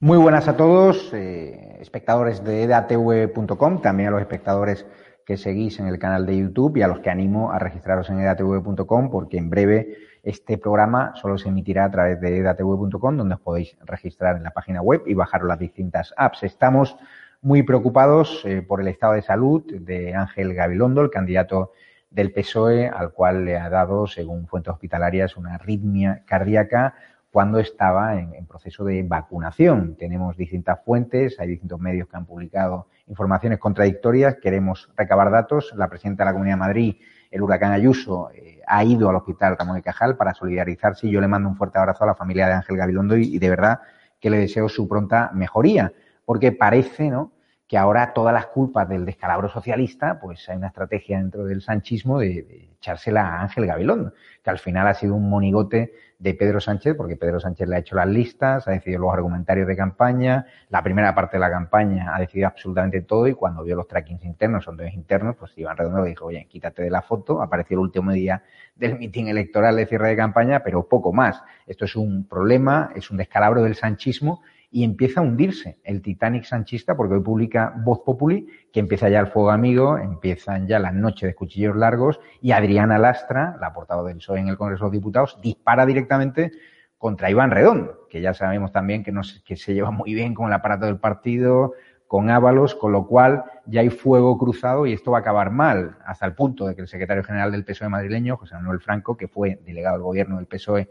Muy buenas a todos, eh, espectadores de edatv.com, también a los espectadores que seguís en el canal de YouTube y a los que animo a registraros en edatv.com porque en breve este programa solo se emitirá a través de edatv.com donde os podéis registrar en la página web y bajar las distintas apps. Estamos muy preocupados eh, por el estado de salud de Ángel Gabilondo, el candidato del PSOE, al cual le ha dado, según fuentes hospitalarias, una arritmia cardíaca cuando estaba en, proceso de vacunación. Tenemos distintas fuentes, hay distintos medios que han publicado informaciones contradictorias, queremos recabar datos. La presidenta de la Comunidad de Madrid, el huracán Ayuso, eh, ha ido al hospital Ramón y Cajal para solidarizarse yo le mando un fuerte abrazo a la familia de Ángel Gabilondo y, de verdad que le deseo su pronta mejoría, porque parece, ¿no?, que ahora todas las culpas del descalabro socialista, pues hay una estrategia dentro del sanchismo de, echársela a Ángel Gabilondo, que al final ha sido un monigote de Pedro Sánchez, porque Pedro Sánchez le ha hecho las listas, ha decidido los argumentarios de campaña, la primera parte de la campaña ha decidido absolutamente todo y cuando vio los trackings internos, sondeos internos, pues Iván Redondo le dijo, oye, quítate de la foto, apareció el último día del mitin electoral de cierre de campaña, pero poco más. Esto es un problema, es un descalabro del sanchismo y empieza a hundirse. El Titanic sanchista, porque hoy publica Voz Populi, que empieza ya el fuego amigo, empiezan ya las noches de cuchillos largos, y Adriana Lastra, la portavoz del PSOE en el Congreso de los Diputados, dispara directamente contra Iván Redondo, que ya sabemos también que, no, que se lleva muy bien con el aparato del partido, con Ábalos, con lo cual ya hay fuego cruzado y esto va a acabar mal, hasta el punto de que el secretario general del PSOE madrileño, José Manuel Franco, que fue delegado del gobierno del PSOE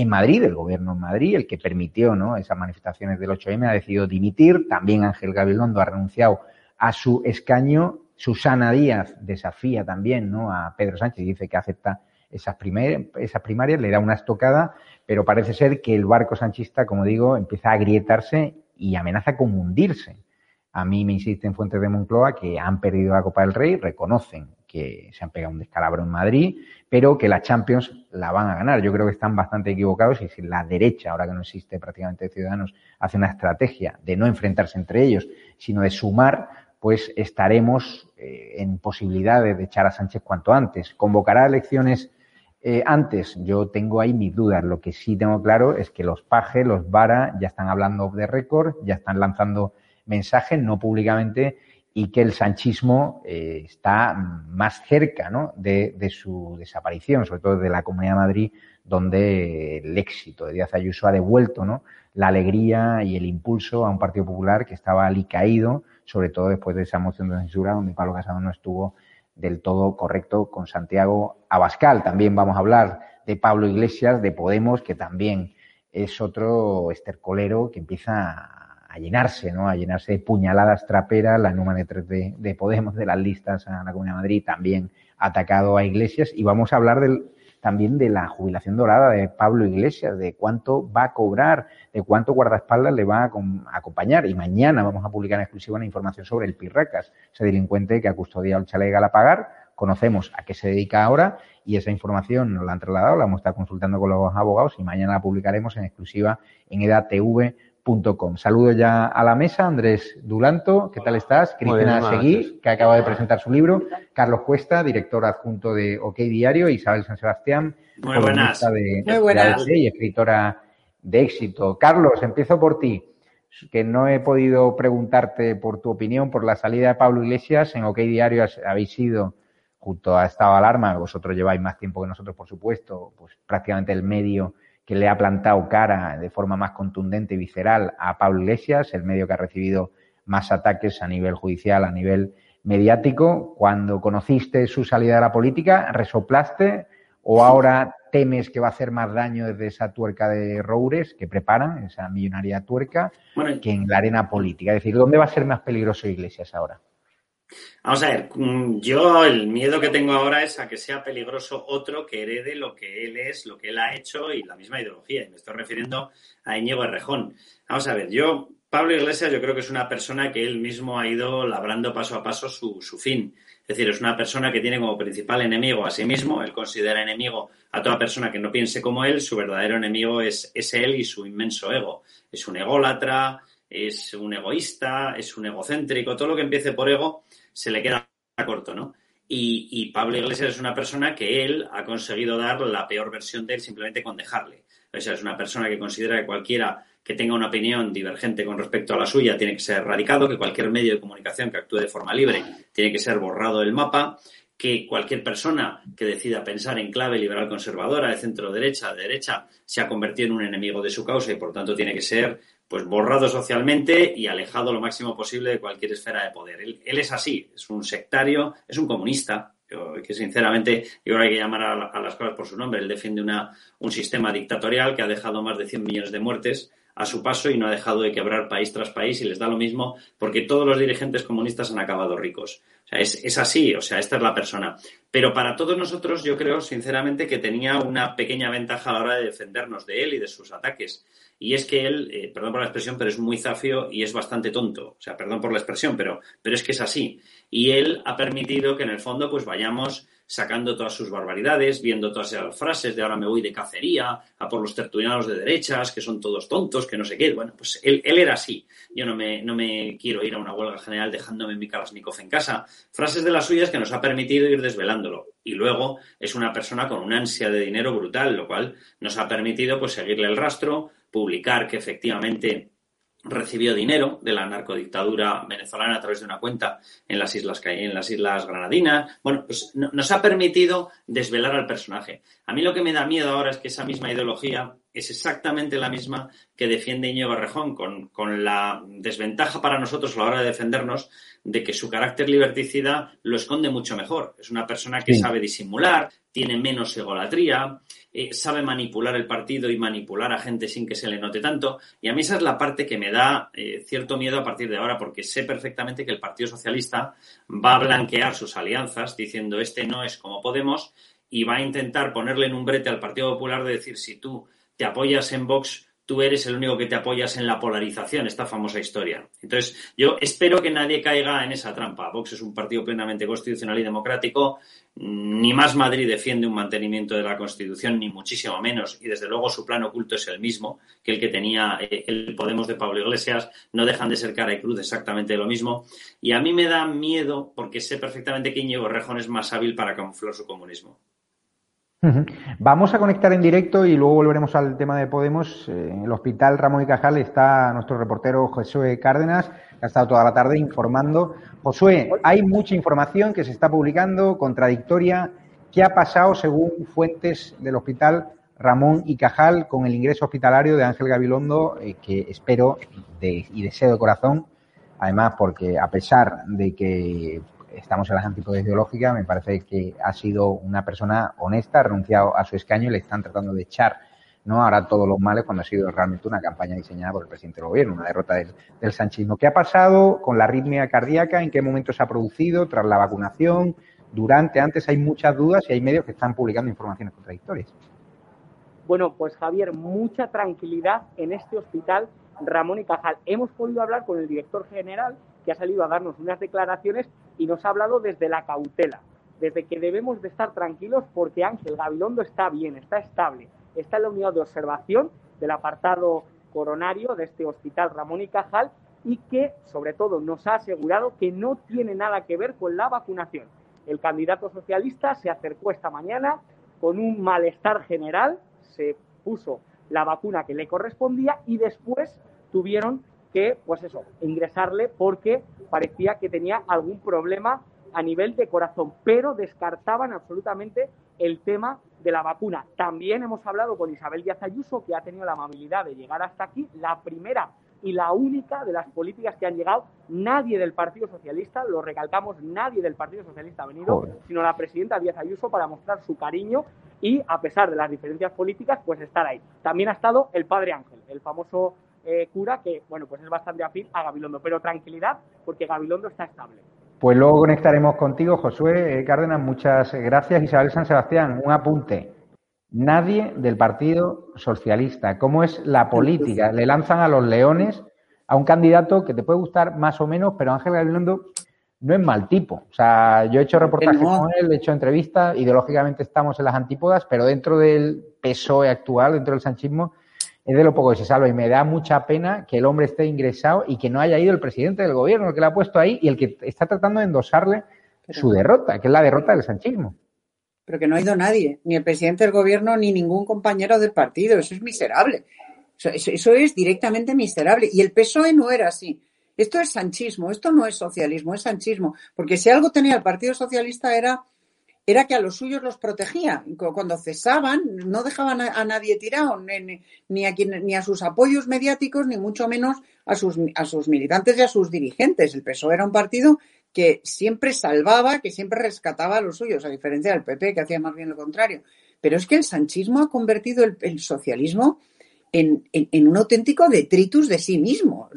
en Madrid, el gobierno en Madrid, el que permitió ¿no? esas manifestaciones del 8M, ha decidido dimitir. También Ángel Gabilondo ha renunciado a su escaño. Susana Díaz desafía también ¿no? a Pedro Sánchez y dice que acepta esas, esas primarias, le da una estocada, pero parece ser que el barco sanchista, como digo, empieza a agrietarse y amenaza con hundirse. A mí me insisten fuentes de Moncloa que han perdido la Copa del Rey, reconocen que se han pegado un descalabro en Madrid, pero que la Champions la van a ganar. Yo creo que están bastante equivocados y si la derecha, ahora que no existe prácticamente Ciudadanos, hace una estrategia de no enfrentarse entre ellos, sino de sumar, pues estaremos eh, en posibilidades de echar a Sánchez cuanto antes. ¿Convocará elecciones eh, antes? Yo tengo ahí mis dudas. Lo que sí tengo claro es que los Paje, los Vara, ya están hablando de récord, ya están lanzando mensajes, no públicamente, y que el sanchismo eh, está más cerca ¿no? de, de, su desaparición, sobre todo de la Comunidad de Madrid, donde el éxito de Díaz Ayuso ha devuelto ¿no? la alegría y el impulso a un Partido Popular que estaba alicaído, sobre todo después de esa moción de censura donde Pablo Casado no estuvo del todo correcto con Santiago Abascal. También vamos a hablar de Pablo Iglesias, de Podemos, que también es otro estercolero que empieza a llenarse, ¿no? A llenarse de puñaladas traperas, la número 3 de, de, Podemos, de las listas a la Comunidad de Madrid, también atacado a Iglesias. Y vamos a hablar del, también de la jubilación dorada de Pablo Iglesias, de cuánto va a cobrar, de cuánto guardaespaldas le va a, acompañar. Y mañana vamos a publicar en exclusiva una información sobre el Pirracas, ese delincuente que ha custodiado el chalet Galapagar. Conocemos a qué se dedica ahora y esa información nos la han trasladado, la hemos estado consultando con los abogados y mañana la publicaremos en exclusiva en edatv Saludo ya a la mesa, Andrés Duranto, ¿qué tal estás? Cristina Seguí, que acaba de presentar su libro, Carlos Cuesta, director adjunto de OK Diario, Isabel San Sebastián, Muy buenas. De, Muy buenas. y escritora de éxito. Carlos, empiezo por ti, que no he podido preguntarte por tu opinión por la salida de Pablo Iglesias. En OK Diario habéis sido, junto a Estado Alarma, vosotros lleváis más tiempo que nosotros, por supuesto, pues prácticamente el medio que le ha plantado cara de forma más contundente y visceral a Pablo Iglesias, el medio que ha recibido más ataques a nivel judicial, a nivel mediático. Cuando conociste su salida de la política, ¿resoplaste o ahora temes que va a hacer más daño desde esa tuerca de Roures que preparan, esa millonaria tuerca, bueno, que en la arena política? Es decir, ¿dónde va a ser más peligroso Iglesias ahora? Vamos a ver, mm, yo el miedo que tengo ahora es a que sea peligroso otro que herede lo que él es, lo que él ha hecho y la misma ideología. Y me estoy refiriendo a Íñigo Errejón. Vamos a ver, yo, Pablo Iglesias, yo creo que es una persona que él mismo ha ido labrando paso a paso su, su fin. Es decir, es una persona que tiene como principal enemigo a sí mismo, él considera enemigo a toda persona que no piense como él, su verdadero enemigo es, es él y su inmenso ego. Es un ególatra, es un egoísta, es un egocéntrico, todo lo que empiece por ego se le queda corto, ¿no? Y, y, Pablo Iglesias es una persona que él ha conseguido dar la peor versión de él simplemente con dejarle. O sea, es una persona que considera que cualquiera que tenga una opinión divergente con respecto a la suya tiene que ser erradicado, que cualquier medio de comunicación que actúe de forma libre tiene que ser borrado del mapa, que cualquier persona que decida pensar en clave liberal conservadora, de centro derecha, de derecha, se ha convertido en un enemigo de su causa y por tanto tiene que ser pues borrado socialmente y alejado lo máximo posible de cualquier esfera de poder. Él, es así, es un sectario, es un comunista, que sinceramente yo creo que hay que llamar a, a, las cosas por su nombre. Él defiende una, un sistema dictatorial que ha dejado más de 100 millones de muertes a su paso y no ha dejado de quebrar país tras país y les da lo mismo porque todos los dirigentes comunistas han acabado ricos. O sea, es, es así, o sea, esta es la persona. Pero para todos nosotros yo creo sinceramente que tenía una pequeña ventaja a la hora de defendernos de él y de sus ataques. Y es que él, eh, perdón por la expresión, pero es muy zafio y es bastante tonto. O sea, perdón por la expresión, pero, pero es que es así. Y él ha permitido que en el fondo pues vayamos sacando todas sus barbaridades, viendo todas esas frases de ahora me voy de cacería, a por los tertulianos de derechas, que son todos tontos, que no sé qué. Bueno, pues él, él era así. Yo no me, no me quiero ir a una huelga general dejándome mi Kalashnikov en casa. Frases de las suyas que nos ha permitido ir desvelándolo. Y luego es una persona con una ansia de dinero brutal, lo cual nos ha permitido pues seguirle el rastro, publicar que efectivamente recibió dinero de la narcodictadura venezolana a través de una cuenta en las islas en las islas Granadinas. Bueno, pues nos ha permitido desvelar al personaje. A mí lo que me da miedo ahora es que esa misma ideología es exactamente la misma que defiende Íñigo Barrejón, con, con, la desventaja para nosotros a la hora de defendernos de que su carácter liberticida lo esconde mucho mejor. Es una persona que sí. sabe disimular, tiene menos egolatría, eh, sabe manipular el partido y manipular a gente sin que se le note tanto. Y a mí esa es la parte que me da eh, cierto miedo a partir de ahora, porque sé perfectamente que el Partido Socialista va a blanquear sus alianzas diciendo este no es como Podemos y va a intentar ponerle en un brete al Partido Popular de decir si tú te apoyas en Vox, tú eres el único que te apoyas en la polarización, esta famosa historia. Entonces, yo espero que nadie caiga en esa trampa. Vox es un partido plenamente constitucional y democrático. Ni más Madrid defiende un mantenimiento de la Constitución, ni muchísimo menos. Y desde luego su plan oculto es el mismo que el que tenía eh, el Podemos de Pablo Iglesias. No dejan de ser cara y cruz exactamente lo mismo. Y a mí me da miedo porque sé perfectamente que Íñigo Rejón es más hábil para camuflar su comunismo. Vamos a conectar en directo y luego volveremos al tema de Podemos. Eh, en el hospital Ramón y Cajal está nuestro reportero Josué Cárdenas, que ha estado toda la tarde informando. Josué, hay mucha información que se está publicando, contradictoria. ¿Qué ha pasado según fuentes del hospital Ramón y Cajal con el ingreso hospitalario de Ángel Gabilondo, eh, que espero y deseo de corazón, además porque a pesar de que estamos en las antípodas ideológicas, me parece que ha sido una persona honesta, ha renunciado a su escaño y le están tratando de echar no ahora todos los males cuando ha sido realmente una campaña diseñada por el presidente del gobierno, una derrota del, del sanchismo. ¿Qué ha pasado con la arritmia cardíaca? ¿En qué momento se ha producido? ¿Tras la vacunación? ¿Durante? Antes hay muchas dudas y hay medios que están publicando informaciones contradictorias. Bueno, pues Javier, mucha tranquilidad en este hospital Ramón y Cajal. Hemos podido hablar con el director general que ha salido a darnos unas declaraciones y nos ha hablado desde la cautela, desde que debemos de estar tranquilos porque Ángel Gabilondo está bien, está estable, está en la unidad de observación del apartado coronario de este hospital Ramón y Cajal y que, sobre todo, nos ha asegurado que no tiene nada que ver con la vacunación. El candidato socialista se acercó esta mañana con un malestar general, se puso la vacuna que le correspondía y después tuvieron que, pues eso, ingresarle porque parecía que tenía algún problema a nivel de corazón, pero descartaban absolutamente el tema de la vacuna. También hemos hablado con Isabel Díaz Ayuso, que ha tenido la amabilidad de llegar hasta aquí, la primera y la única de las políticas que han llegado. Nadie del Partido Socialista, lo recalcamos, nadie del Partido Socialista ha venido, sino la presidenta Díaz Ayuso para mostrar su cariño y, a pesar de las diferencias políticas, pues estar ahí. También ha estado el padre Ángel, el famoso eh, cura que, bueno, pues es bastante afín a Gabilondo, pero tranquilidad porque Gabilondo está estable. Pues luego conectaremos contigo, Josué eh, Cárdenas. Muchas gracias. Isabel San Sebastián, un apunte. Nadie del Partido Socialista. ¿Cómo es la política? Le lanzan a los leones a un candidato que te puede gustar más o menos, pero Ángel Gabilondo no es mal tipo. O sea, yo he hecho reportajes con él, he hecho entrevistas, ideológicamente estamos en las antípodas, pero dentro del PSOE actual, dentro del sanchismo, es de lo poco que se salva y me da mucha pena que el hombre esté ingresado y que no haya ido el presidente del gobierno, el que le ha puesto ahí y el que está tratando de endosarle su derrota, que es la derrota del sanchismo. Pero que no ha ido nadie, ni el presidente del gobierno ni ningún compañero del partido, eso es miserable. Eso, es directamente miserable. Y el PSOE no era así. Esto es sanchismo, esto no es socialismo, es sanchismo. Porque si algo tenía el Partido Socialista era era que a los suyos los protegía. Cuando cesaban, no dejaban a, nadie tirado, ni, a ni a sus apoyos mediáticos, ni mucho menos a sus, a sus militantes y a sus dirigentes. El PSOE era un partido que siempre salvaba, que siempre rescataba a los suyos, a diferencia del PP, que hacía más bien lo contrario. Pero es que el sanchismo ha convertido el, socialismo en, un auténtico detritus de sí mismo.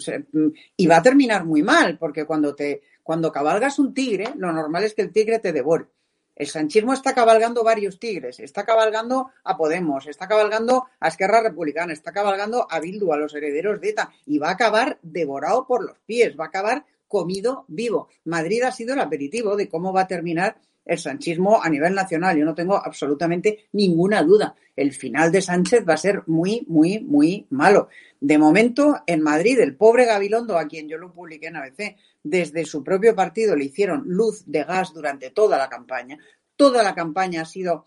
y va a terminar muy mal, porque cuando, te, cuando cabalgas un tigre, lo normal es que el tigre te devore. El sanchismo está cabalgando varios tigres, está cabalgando a Podemos, está cabalgando a Esquerra Republicana, está cabalgando a Bildu, a los herederos de ETA, y va a acabar devorado por los pies, va a acabar comido vivo. Madrid ha sido el aperitivo de cómo va a terminar el sanchismo a nivel nacional. Yo no tengo absolutamente ninguna duda. El final de Sánchez va a ser muy, muy, muy malo. De momento, en Madrid, el pobre Gabilondo, a quien yo lo publiqué en ABC, desde su propio partido le hicieron luz de gas durante toda la campaña. Toda la campaña ha sido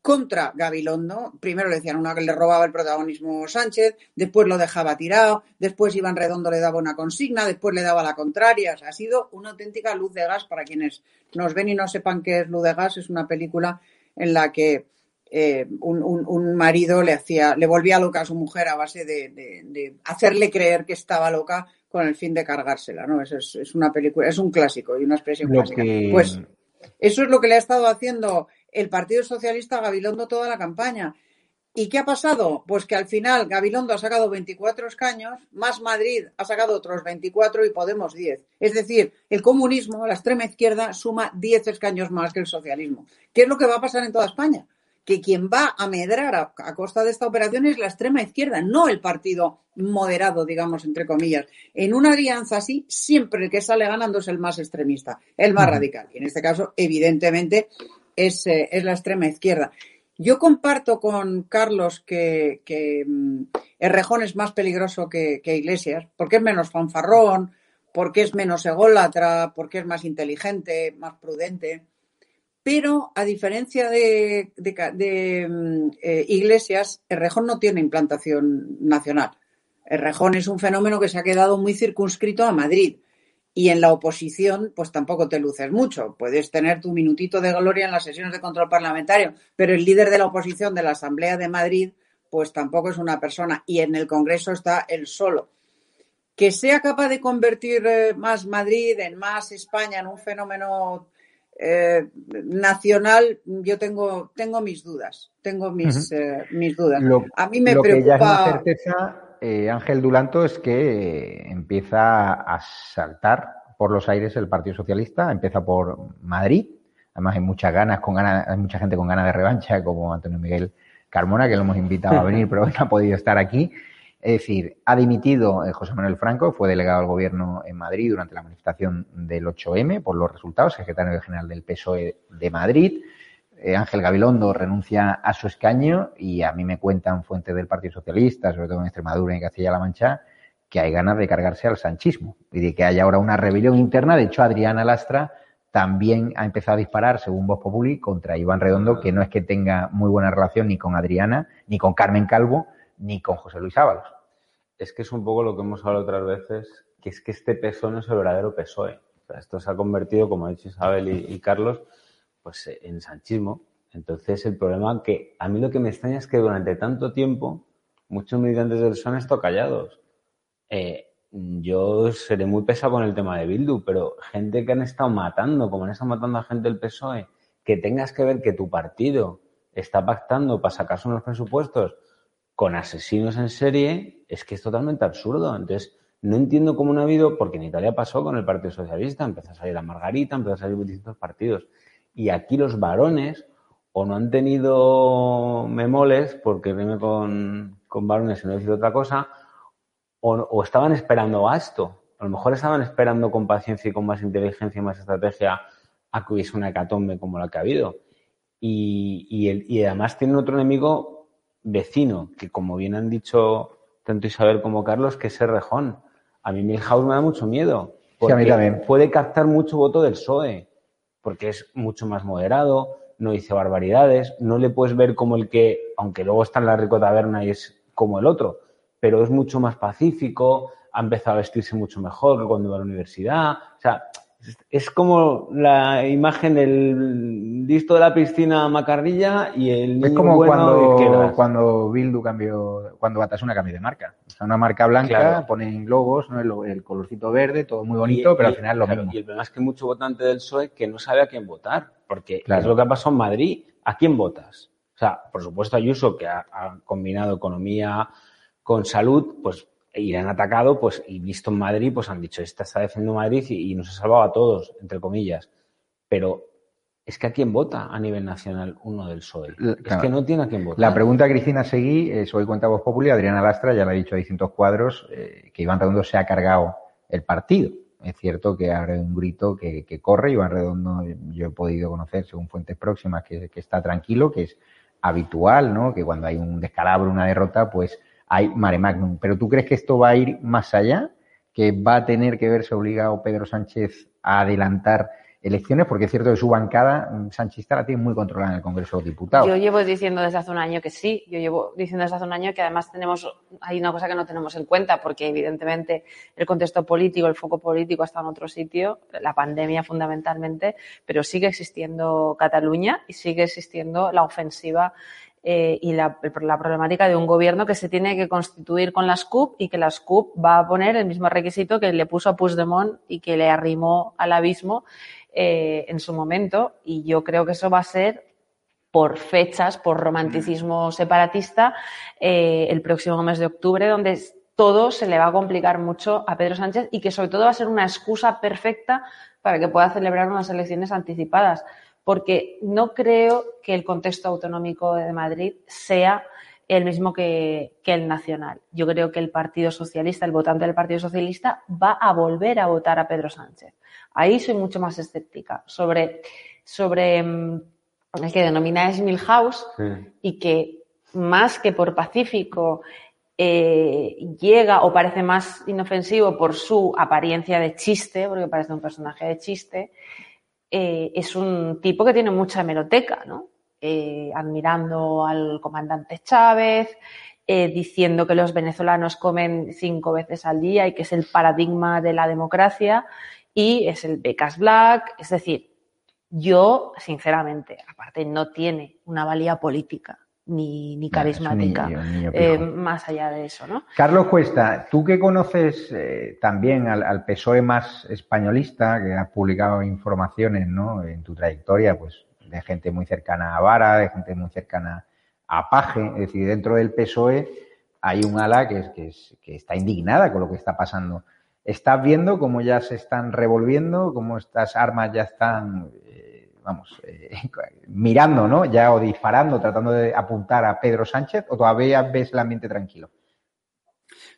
contra Gabilondo. Primero le decían una que le robaba el protagonismo Sánchez, después lo dejaba tirado, después Iván Redondo le daba una consigna, después le daba la contraria. ha sido una auténtica luz de gas para quienes nos ven y no sepan qué es luz de gas. Es una película en la que eh, un, marido le hacía, le volvía loca a su mujer a base de, hacerle creer que estaba loca con el fin de cargársela, ¿no? Es, es, una película, es un clásico y una expresión clásica. Pues eso es lo que le ha estado haciendo el Partido Socialista a Gabilondo toda la campaña. ¿Y qué ha pasado? Pues que al final Gabilondo ha sacado 24 escaños, más Madrid ha sacado otros 24 y Podemos 10. Es decir, el comunismo, la extrema izquierda, suma 10 escaños más que el socialismo. ¿Qué es lo que va a pasar en toda España? Que quien va a medrar a, costa de esta operación es la extrema izquierda, no el partido moderado, digamos, entre comillas. En una alianza así, siempre el que sale ganando es el más extremista, el más radical. Y en este caso, evidentemente, es, es la extrema izquierda. Yo comparto con Carlos que, que mm, Errejón es más peligroso que, Iglesias, porque es menos fanfarrón, porque es menos ególatra, porque es más inteligente, más prudente. Pero a diferencia de, mm, eh, Iglesias, el rejón no tiene implantación nacional. El rejón es un fenómeno que se ha quedado muy circunscrito a Madrid. Y en la oposición, pues tampoco te luces mucho. Puedes tener tu minutito de gloria en las sesiones de control parlamentario, pero el líder de la oposición de la Asamblea de Madrid, pues tampoco es una persona. Y en el Congreso está él solo. Que sea capaz de convertir eh, más Madrid en más España en un fenómeno eh, nacional, yo tengo, tengo mis dudas. Tengo mis, eh, mis dudas. a mí me preocupa. Eh, Ángel Dulanto, es que empieza a saltar por los aires el Partido Socialista, empieza por Madrid, además hay muchas ganas, con ganas, hay mucha gente con ganas de revancha, como Antonio Miguel Carmona, que lo hemos invitado a venir, pero no ha podido estar aquí. Es decir, ha dimitido eh, José Manuel Franco, fue delegado al gobierno en Madrid durante la manifestación del 8M por los resultados, secretario general del PSOE de Madrid. Eh, Ángel Gabilondo renuncia a su escaño y a mí me cuentan fuentes del Partido Socialista, sobre todo en Extremadura y en Castilla-La Mancha, que hay ganas de cargarse al sanchismo y de que haya ahora una rebelión interna. De hecho, Adriana Lastra también ha empezado a disparar, según Voz Populi, contra Iván Redondo, que no es que tenga muy buena relación ni con Adriana, ni con Carmen Calvo, ni con José Luis Ábalos. Es que es un poco lo que hemos hablado otras veces, que es que este PSOE no es el verdadero PSOE. esto se ha convertido, como ha dicho Isabel y Carlos, pues eh, en sanchismo. Entonces, el problema que a mí lo que me extraña es que durante tanto tiempo muchos militantes del PSOE han estado callados. Eh, yo seré muy pesado con el tema de Bildu, pero gente que han estado matando, como han estado matando a gente del PSOE, que tengas que ver que tu partido está pactando para sacarse unos presupuestos con asesinos en serie, es que es totalmente absurdo. Entonces, no entiendo cómo no ha habido, porque en Italia pasó con el Partido Socialista, empezó a salir a Margarita, empezó a salir distintos partidos. Y aquí los varones o no han tenido memoles, porque rime con, con varones y no decir otra cosa, o, estaban esperando a esto. A lo mejor estaban esperando con paciencia y con más inteligencia y más estrategia a que hubiese una hecatombe como la que ha habido. Y, y, además tienen otro enemigo vecino, que como bien han dicho tanto Isabel como Carlos, que es el Rejón. A mí Milhouse me da mucho miedo. Porque a mí también. puede captar mucho voto del PSOE porque es mucho más moderado, no dice barbaridades, no le puedes ver como el que, aunque luego está en la rico taberna y es como el otro, pero es mucho más pacífico, ha empezado a vestirse mucho mejor que cuando iba a la universidad. O sea, es como la imagen del listo de la piscina macarrilla y el niño Es como cuando, cuando Bildu cambió, cuando Batasuna cambió de marca. O sea, una marca blanca, ponen logos, ¿no? el, colorcito verde, todo muy bonito, pero al final lo mismo. Y el problema es que hay mucho votante del PSOE que no sabe a quién votar, porque es lo que ha pasado en Madrid. ¿A quién votas? O sea, por supuesto Ayuso, que ha combinado economía con salud, pues y han atacado, pues, y visto en Madrid, pues han dicho, esta está defendiendo Madrid y, nos ha salvado a todos, entre comillas. Pero es que a quién vota a nivel nacional uno del PSOE. es que no tiene a quién votar. La pregunta, Cristina Seguí, es hoy cuenta Voz Popular, Adriana Lastra ya le ha dicho a distintos cuadros eh, que Iván Redondo se ha cargado el partido. Es cierto que habrá un grito que, corre. Iván Redondo, yo he podido conocer, según fuentes próximas, que, que está tranquilo, que es habitual, ¿no? Que cuando hay un descalabro, una derrota, pues hay mare magnum. Pero ¿tú crees que esto va a ir más allá? ¿Que va a tener que verse obligado Pedro Sánchez a adelantar elecciones? Porque es cierto que su bancada mm, sanchista la tiene muy controlada en el Congreso de Diputados. Yo llevo diciendo desde hace un año que sí. Yo llevo diciendo desde hace un año que además tenemos, hay una cosa que no tenemos en cuenta, porque evidentemente el contexto político, el foco político está en otro sitio, la pandemia fundamentalmente, pero sigue existiendo Cataluña y sigue existiendo la ofensiva eh, y la, la, problemática de un gobierno que se tiene que constituir con las CUP y que las CUP va a poner el mismo requisito que le puso a Puigdemont y que le arrimó al abismo eh, en su momento. Y yo creo que eso va a ser por fechas, por romanticismo separatista, eh, el próximo mes de octubre, donde todo se le va a complicar mucho a Pedro Sánchez y que sobre todo va a ser una excusa perfecta para que pueda celebrar unas elecciones anticipadas porque no creo que el contexto autonómico de Madrid sea el mismo que, el nacional. Yo creo que el Partido Socialista, el votante del Partido Socialista, va a volver a votar a Pedro Sánchez. Ahí soy mucho más escéptica sobre, sobre mm, el que denomina Milhouse y que más que por pacífico eh, llega o parece más inofensivo por su apariencia de chiste, porque parece un personaje de chiste, eh, es un tipo que tiene mucha hemeroteca, ¿no? Eh, admirando al comandante Chávez, eh, diciendo que los venezolanos comen cinco veces al día y que es el paradigma de la democracia y es el becas black. Es decir, yo, sinceramente, aparte no tiene una valía política ni, ni carismática, eh, más allá de eso, ¿no? Carlos Cuesta, tú que conoces eh, también al, PSOE más españolista, que has publicado informaciones, ¿no? En tu trayectoria, pues, de gente muy cercana a Vara, de gente muy cercana a Paje, es decir, dentro del PSOE hay un ala que, es, que está indignada con lo que está pasando. ¿Estás viendo cómo ya se están revolviendo, cómo estas armas ya están vamos, eh, mirando, ¿no? Ya o disparando, tratando de apuntar a Pedro Sánchez, o todavía ves el ambiente tranquilo?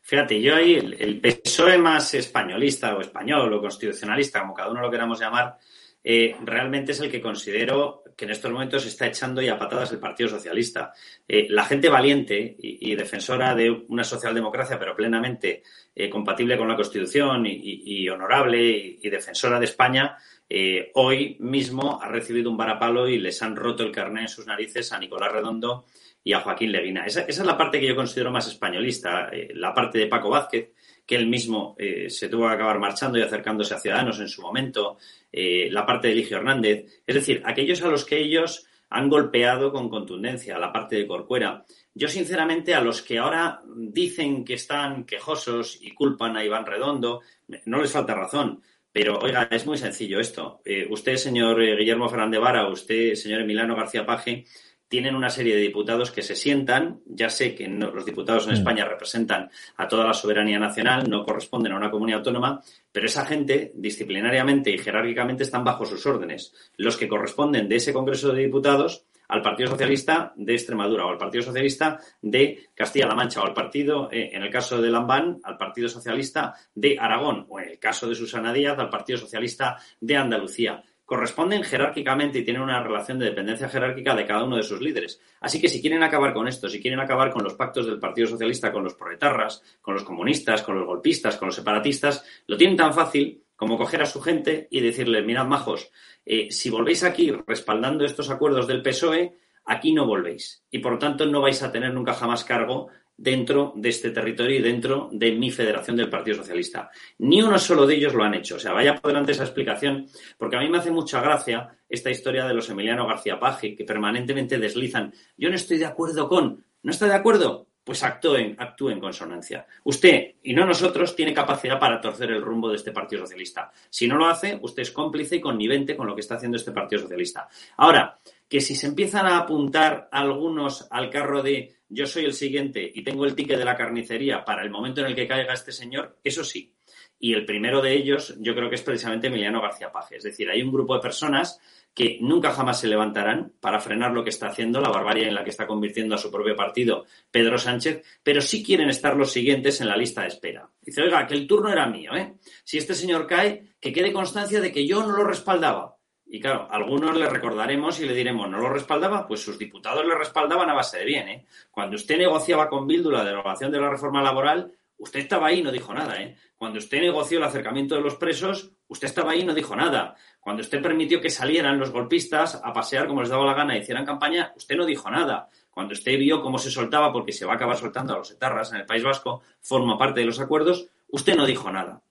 Fíjate, yo ahí el, PSOE más españolista o español o constitucionalista, como cada uno lo queramos llamar, eh, realmente es el que considero que en estos momentos está echando ya patadas el Partido Socialista. Eh, la gente valiente y, defensora de una socialdemocracia, pero plenamente compatible con la Constitución y, honorable y, defensora de España, eh, hoy mismo ha recibido un varapalo y les han roto el carné en sus narices a Nicolás Redondo y a Joaquín Leguina. Esa, es la parte que yo considero más españolista, eh, la parte de Paco Vázquez, que él mismo eh, se tuvo que acabar marchando y acercándose a Ciudadanos en su momento, la parte de Eligio Hernández, es decir, aquellos a los que ellos han golpeado con contundencia, la parte de Corcuera. Yo, sinceramente, a los que ahora dicen que están quejosos y culpan a Iván Redondo, no les falta razón. Pero, oiga, es muy sencillo esto. Eh, usted, señor eh, Guillermo Fernández Vara, usted, señor Emiliano García Paje, tienen una serie de diputados que se sientan. Ya sé que los diputados en mm. España representan a toda la soberanía nacional, no corresponden a una comunidad autónoma, pero esa gente, disciplinariamente y jerárquicamente, están bajo sus órdenes. Los que corresponden de ese Congreso de Diputados al Partido Socialista de Extremadura o al Partido Socialista de Castilla-La Mancha o al partido, eh, en el caso de Lambán, al Partido Socialista de Aragón o en el caso de Susana Díaz, al Partido Socialista de Andalucía. Corresponden jerárquicamente y tienen una relación de dependencia jerárquica de cada uno de sus líderes. Así que si quieren acabar con esto, si quieren acabar con los pactos del Partido Socialista con los proletarras, con los comunistas, con los golpistas, con los separatistas, lo tienen tan fácil como coger a su gente y decirle, mirad, majos, eh, si volvéis aquí respaldando estos acuerdos del PSOE, aquí no volvéis. Y por lo tanto no vais a tener nunca jamás cargo dentro de este territorio y dentro de mi federación del Partido Socialista. Ni uno solo de ellos lo han hecho. O sea, vaya por delante esa explicación, porque a mí me hace mucha gracia esta historia de los Emiliano García Paje, que permanentemente deslizan. Yo no estoy de acuerdo con. ¿No está de acuerdo? Pues actúen, actúe en consonancia. Usted, y no nosotros, tiene capacidad para torcer el rumbo de este Partido Socialista. Si no lo hace, usted es cómplice y connivente con lo que está haciendo este Partido Socialista. Ahora, que si se empiezan a apuntar algunos al carro de yo soy el siguiente y tengo el ticket de la carnicería para el momento en el que caiga este señor, eso sí. Y el primero de ellos, yo creo que es precisamente Emiliano García Paje. Es decir, hay un grupo de personas que nunca jamás se levantarán para frenar lo que está haciendo, la barbarie en la que está convirtiendo a su propio partido Pedro Sánchez, pero sí quieren estar los siguientes en la lista de espera. Dice, oiga, que el turno era mío, ¿eh? Si este señor cae, que quede constancia de que yo no lo respaldaba. Y claro, algunos le recordaremos y le diremos, ¿no lo respaldaba? Pues sus diputados le respaldaban a base de bien, ¿eh? Cuando usted negociaba con Bildu la derogación de la reforma laboral, usted estaba ahí y no dijo nada, ¿eh? Cuando usted negoció el acercamiento de los presos, usted estaba ahí y no dijo nada. Cuando usted permitió que salieran los golpistas a pasear como les daba la gana y hicieran campaña, usted no dijo nada. Cuando usted vio cómo se soltaba, porque se va a acabar soltando a los etarras en el País Vasco, forma parte de los acuerdos, usted no dijo nada.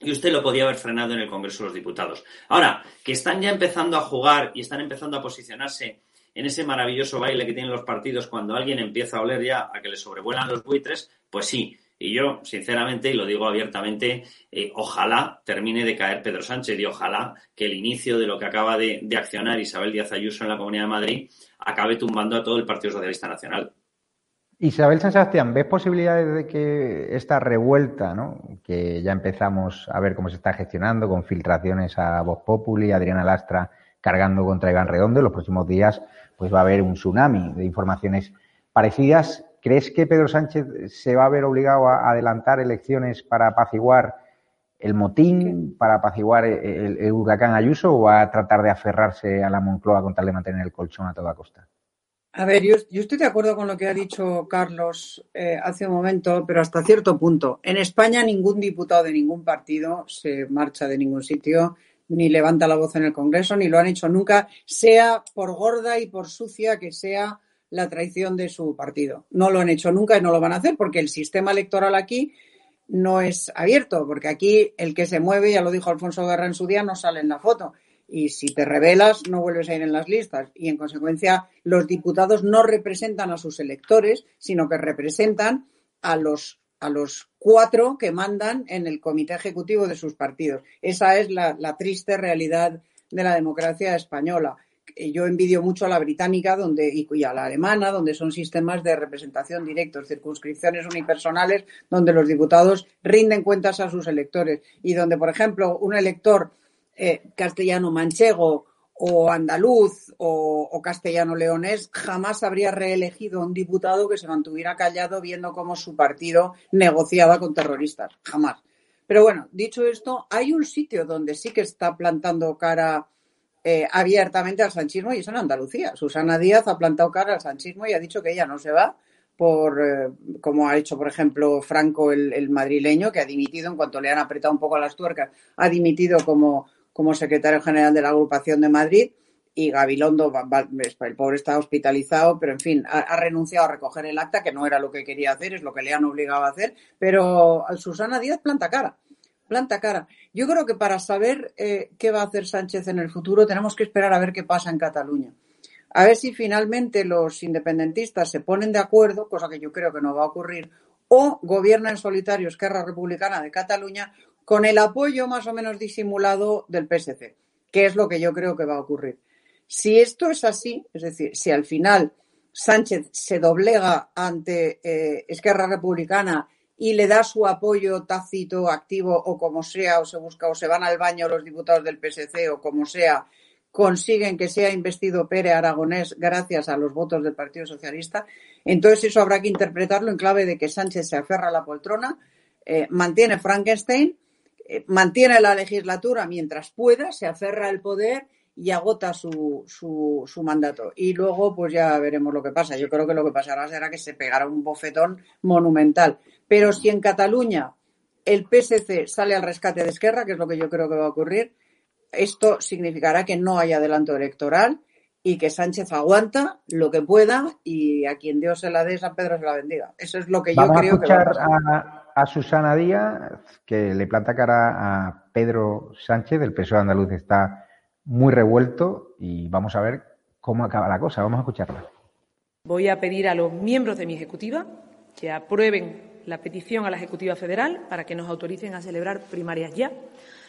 Y usted lo podía haber frenado en el Congreso de los Diputados. Ahora, que están ya empezando a jugar y están empezando a posicionarse en ese maravilloso baile que tienen los partidos cuando alguien empieza a oler ya a que le sobrevuelan los buitres, pues sí, y yo, sinceramente, y lo digo abiertamente, eh, ojalá termine de caer Pedro Sánchez y ojalá que el inicio de lo que acaba de, accionar Isabel Díaz Ayuso en la Comunidad de Madrid acabe tumbando a todo el Partido Socialista Nacional. Isabel San Sebastián, ¿ves posibilidades de que esta revuelta, que ya empezamos a ver cómo se está gestionando, con filtraciones a Vox Populi, Adriana Lastra cargando contra Iván Redondo, en los próximos días pues va a haber un tsunami de informaciones parecidas ¿Crees que Pedro Sánchez se va a ver obligado a adelantar elecciones para apaciguar el motín, para apaciguar el, huracán Ayuso o va a tratar de aferrarse a la Moncloa con tal de mantener el colchón a toda costa? A ver, yo, estoy de acuerdo con lo que ha dicho Carlos eh, hace un momento, pero hasta cierto punto. En España ningún diputado de ningún partido se marcha de ningún sitio ni levanta la voz en el Congreso, ni lo han hecho nunca, sea por gorda y por sucia que sea la traición de su partido. No lo han hecho nunca y no lo van a hacer porque el sistema electoral aquí no es abierto, porque aquí el que se mueve, ya lo dijo Alfonso Guerra en su día, no sale en la foto. Y si te revelas, no vuelves a ir en las listas. Y en consecuencia, los diputados no representan a sus electores, sino que representan a los, a los cuatro que mandan en el comité ejecutivo de sus partidos. Esa es la triste realidad de la democracia española. Eh, yo envidio mucho a la británica donde, y a la alemana, donde son sistemas de representación directos, circunscripciones unipersonales, donde los diputados rinden cuentas a sus electores y donde, por ejemplo, un elector eh, castellano manchego o andaluz o, o castellano leonés jamás habría reelegido a un diputado que se mantuviera callado viendo cómo su partido negociaba con terroristas. Jamás. Pero bueno, dicho esto, hay un sitio donde sí que está plantando cara eh, abiertamente al sanchismo y es en Andalucía. Susana Díaz ha plantado cara al sanchismo y ha dicho que ella no se va por, eh, como ha hecho, por ejemplo, Franco, el, madrileño, que ha dimitido en cuanto le han apretado un poco las tuercas, ha dimitido como, como secretario general de la agrupación de Madrid y Gabilondo, el pobre está hospitalizado, pero en fin, ha, ha, renunciado a recoger el acta, que no era lo que quería hacer, es lo que le han obligado a hacer, pero Susana Díaz planta cara planta cara. Yo creo que para saber eh, qué va a hacer Sánchez en el futuro tenemos que esperar a ver qué pasa en Cataluña. A ver si finalmente los independentistas se ponen de acuerdo, cosa que yo creo que no va a ocurrir, o gobierna en solitario Esquerra Republicana de Cataluña con el apoyo más o menos disimulado del PSC, que es lo que yo creo que va a ocurrir. Si esto es así, es decir, si al final Sánchez se doblega ante eh, Esquerra Republicana y le da su apoyo tácito, activo o como sea, o se busca, o se van al baño los diputados del PSC o como sea, consiguen que sea investido Pere Aragonés gracias a los votos del Partido Socialista. Entonces eso habrá que interpretarlo en clave de que Sánchez se aferra a la poltrona, eh, mantiene Frankenstein, eh, mantiene la legislatura mientras pueda, se aferra al poder y agota su, su, su, mandato. Y luego, pues ya veremos lo que pasa. Yo creo que lo que pasará será que se pegará un bofetón monumental. Pero si en Cataluña el PSC sale al rescate de Esquerra, que es lo que yo creo que va a ocurrir, esto significará que no hay adelanto electoral y que Sánchez aguanta lo que pueda y a quien Dios se la dé, San Pedro se la bendiga. Eso es lo que yo creo que va a pasar. A, a Susana Díaz, que le planta cara a Pedro Sánchez, el PSOE andaluz está muy revuelto y vamos a ver cómo acaba la cosa. Vamos a escucharla. Voy a pedir a los miembros de mi ejecutiva que aprueben la petición a la Ejecutiva Federal para que nos autoricen a celebrar primarias ya,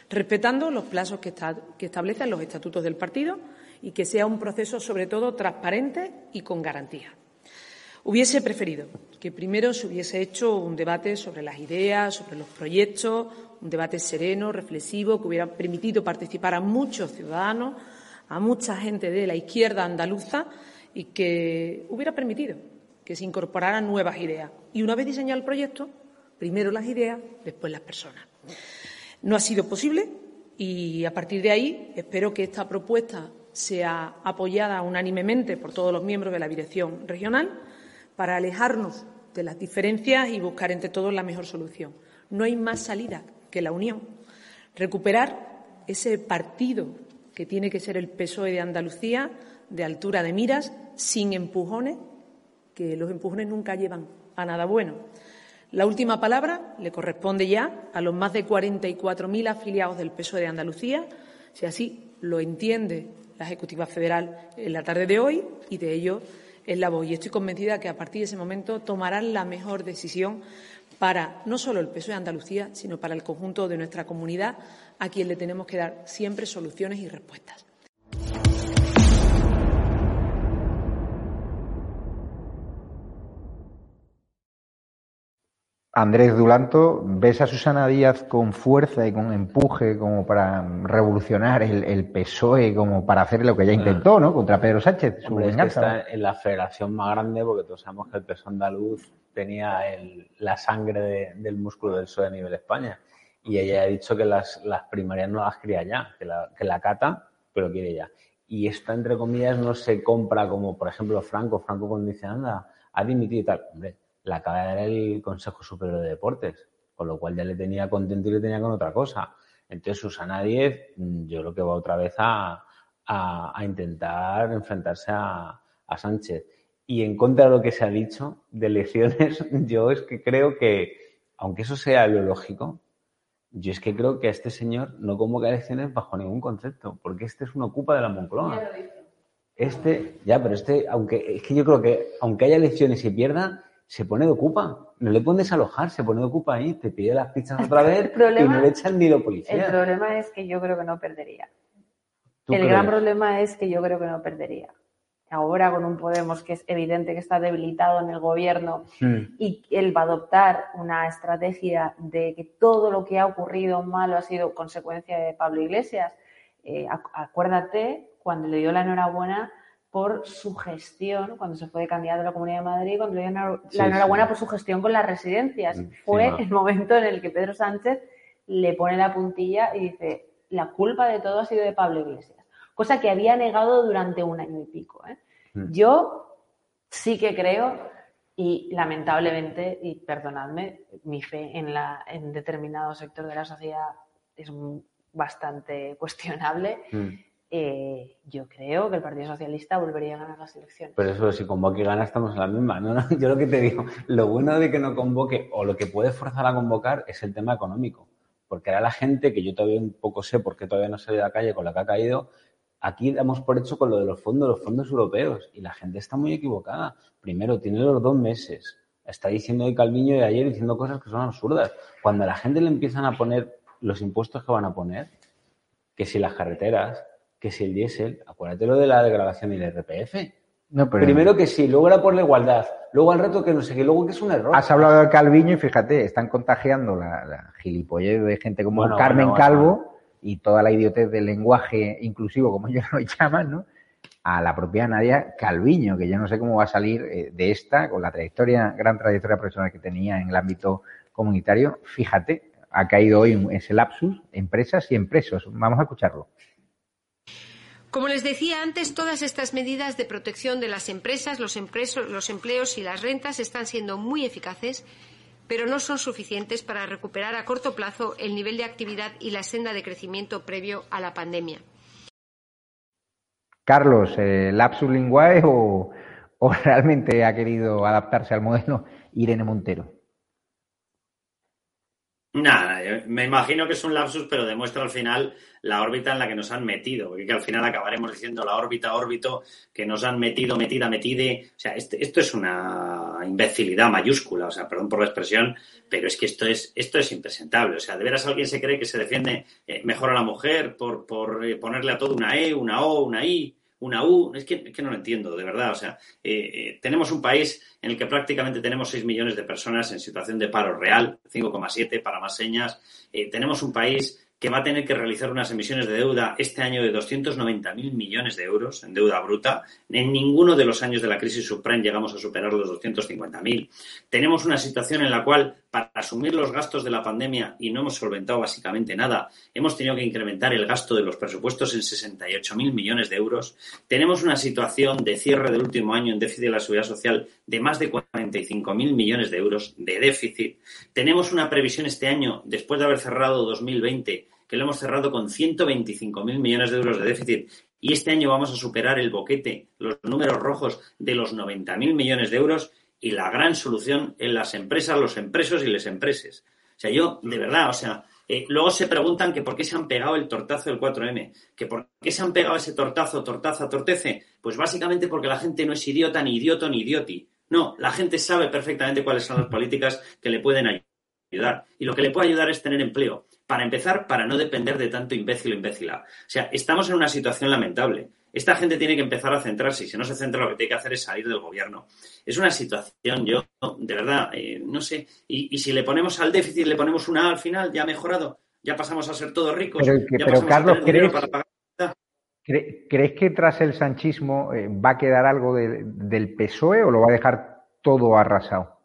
respetando los plazos que, establecen los estatutos del partido y que sea un proceso, sobre todo, transparente y con garantía. Hubiese preferido que primero se hubiese hecho un debate sobre las ideas, sobre los proyectos, un debate sereno, reflexivo, que hubiera permitido participar a muchos ciudadanos, a mucha gente de la izquierda andaluza y que hubiera permitido que se incorporaran nuevas ideas. Y una vez diseñado el proyecto, primero las ideas, después las personas. No ha sido posible y a partir de ahí espero que esta propuesta sea apoyada unánimemente por todos los miembros de la dirección regional para alejarnos de las diferencias y buscar entre todos la mejor solución. No hay más salida que la unión. Recuperar ese partido que tiene que ser el PSOE de Andalucía, de altura de miras, sin empujones, que los empujones nunca llevan a nada bueno. La última palabra le corresponde ya a los más de 44.000 afiliados del PSOE de Andalucía, si así lo entiende la Ejecutiva Federal en la tarde de hoy, y de ello es la voz. Y estoy convencida que a partir de ese momento tomarán la mejor decisión para no solo el PSOE de Andalucía, sino para el conjunto de nuestra comunidad, a quien le tenemos que dar siempre soluciones y respuestas. Andrés Dulanto, ¿ves a Susana Díaz con fuerza y con empuje como para revolucionar el, el PSOE, como para hacer lo que ya intentó, ¿no? Contra Pedro Sánchez. Su Hombre, es que está en la federación más grande porque todos sabemos que el PSOE andaluz tenía el, la sangre de, del músculo del PSOE a nivel España. Y ella ha dicho que las, las primarias no las cría ya, que la, que la cata, pero quiere ya. Y esta, entre comillas, no se compra como, por ejemplo, Franco. Franco cuando dice, anda, ha dimitido y tal. Hombre, la acaba de dar el Consejo Superior de Deportes, con lo cual ya le tenía contento y le tenía con otra cosa. Entonces, Susana Díez, mm, yo creo que va otra vez a, a, intentar enfrentarse a, a, Sánchez. Y en contra de lo que se ha dicho de elecciones, yo es que creo que, aunque eso sea lo lógico, yo es que creo que a este señor no convoca elecciones bajo ningún concepto, porque este es un ocupa de la Moncloa. Este, ya, pero este, aunque es que yo creo que aunque haya elecciones y pierda, se pone de ocupa. No le pueden desalojar, se pone de ocupa ahí, te pide las pizzas otra vez y no le echan ni lo policía. El problema es que yo creo que no perdería. El gran problema es que yo creo que no perdería. Ahora con un Podemos que es evidente que está debilitado en el gobierno hmm. y él va a adoptar una estrategia de que todo lo que ha ocurrido malo ha sido consecuencia de Pablo Iglesias. Eh, acuérdate cuando le dio la enhorabuena por su gestión, cuando se fue de candidato a la Comunidad de Madrid, cuando le dio la enhorabuena por su gestión con las residencias. Mm, fue el momento en el que Pedro Sánchez le pone la puntilla y dice, la culpa de todo ha sido de Pablo Iglesias, cosa que había negado durante un año y pico. ¿eh? Mm. Yo sí que creo, y lamentablemente, y perdonadme, mi fe en, la, en determinado sector de la sociedad es bastante cuestionable. Mm. Eh, yo creo que el Partido Socialista volvería a ganar las elecciones. Pero eso, si convoque y gana, estamos en la misma. ¿no? Yo lo que te digo, lo bueno de que no convoque o lo que puede forzar a convocar es el tema económico. Porque ahora la gente, que yo todavía un poco sé por qué todavía no sale de la calle con la que ha caído, aquí damos por hecho con lo de los fondos, los fondos europeos. Y la gente está muy equivocada. Primero, tiene los dos meses. Está diciendo hoy Calviño de ayer diciendo cosas que son absurdas. Cuando a la gente le empiezan a poner los impuestos que van a poner, que si las carreteras, que si el diésel, acuérdate lo de la degradación y el RPF. Primero que sí, luego era por la igualdad, luego al reto que no sé qué, luego que es un error. Has hablado de Calviño y fíjate, están contagiando la, la gilipollez de gente como Carmen Calvo y toda la idiotez del lenguaje inclusivo, como ellos lo llaman, ¿no? A la propia Nadia Calviño, que yo no sé cómo va a salir eh, de esta, con la trayectoria, gran trayectoria profesional que tenía en el ámbito comunitario. Fíjate, ha caído hoy ese lapsus, empresas y empresos. Vamos a escucharlo. Como les decía antes, todas estas medidas de protección de las empresas, los, los empleos y las rentas están siendo muy eficaces, pero no son suficientes para recuperar a corto plazo el nivel de actividad y la senda de crecimiento previo a la pandemia. Carlos, eh, ¿lapsus linguae o realmente ha querido adaptarse al modelo Irene Montero? Nada, me imagino que es un lapsus, pero demuestra al final la órbita en la que nos han metido, porque al final acabaremos diciendo la órbita, órbito, que nos han metido, metida, metide. O sea, este, esto es una imbecilidad mayúscula, o sea, perdón por la expresión, pero es que esto es, esto es impresentable. O sea, de veras alguien se cree que se defiende eh, mejor a la mujer por, por eh, ponerle a todo una E, una O, una I una U, es que, no lo entiendo, de verdad. O sea, eh, eh, tenemos un país en el que prácticamente tenemos 6 millones de personas en situación de paro real, 5,7 para más señas. Tenemos un país que va a tener que realizar unas emisiones de deuda este año de 290.000 millones de euros en deuda bruta. En ninguno de los años de la crisis subprime llegamos a superar los 250.000. Tenemos una situación en la cual, para asumir los gastos de la pandemia, y no hemos solventado básicamente nada, hemos tenido que incrementar el gasto de los presupuestos en 68.000 millones de euros. Tenemos una situación de cierre del último año en déficit de la seguridad social de más de 45.000 millones de euros de déficit. Tenemos una previsión este año, después de haber cerrado 2020, que lo hemos cerrado con 125.000 millones de euros de déficit y este año vamos a superar el boquete, los números rojos de los 90.000 millones de euros y la gran solución en las empresas, los empresos y las empresas. O sea, yo, de verdad, o sea, eh, luego se preguntan que por qué se han pegado el tortazo del 4M, que por qué se han pegado ese tortazo, tortaza, tortece. Pues básicamente porque la gente no es idiota, ni idioto, ni idioti. No, la gente sabe perfectamente cuáles son las políticas que le pueden ayudar. Y lo que le puede ayudar es tener empleo. Para empezar, para no depender de tanto imbécil o imbécila. O sea, estamos en una situación lamentable. Esta gente tiene que empezar a centrarse y si no se centra lo que tiene que hacer es salir del gobierno. Es una situación, yo, de verdad, eh, no sé. Y, si le ponemos al déficit, le ponemos una A al final, ya ha mejorado, ya pasamos a ser todos ricos. Pero, Carlos, ¿crees, que tras el sanchismo eh, va a quedar algo del PSOE o lo va a dejar todo arrasado?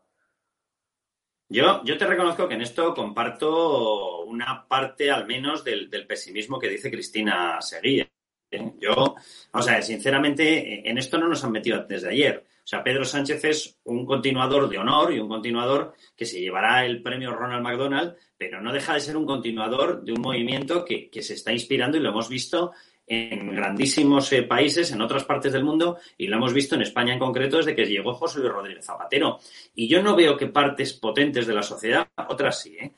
Yo, yo te reconozco que en esto comparto una parte al menos del, pesimismo que dice Cristina Seguía. ¿Eh? Yo, o sea, sinceramente, en esto no nos han metido desde ayer. O sea, Pedro Sánchez es un continuador de honor y un continuador que se llevará el premio Ronald McDonald, pero no deja de ser un continuador de un movimiento que, que se está inspirando y lo hemos visto en grandísimos eh, países, en otras partes del mundo, y lo hemos visto en España en concreto desde que llegó José Luis Rodríguez Zapatero. Y yo no veo que partes potentes de la sociedad, otras sí, ¿eh?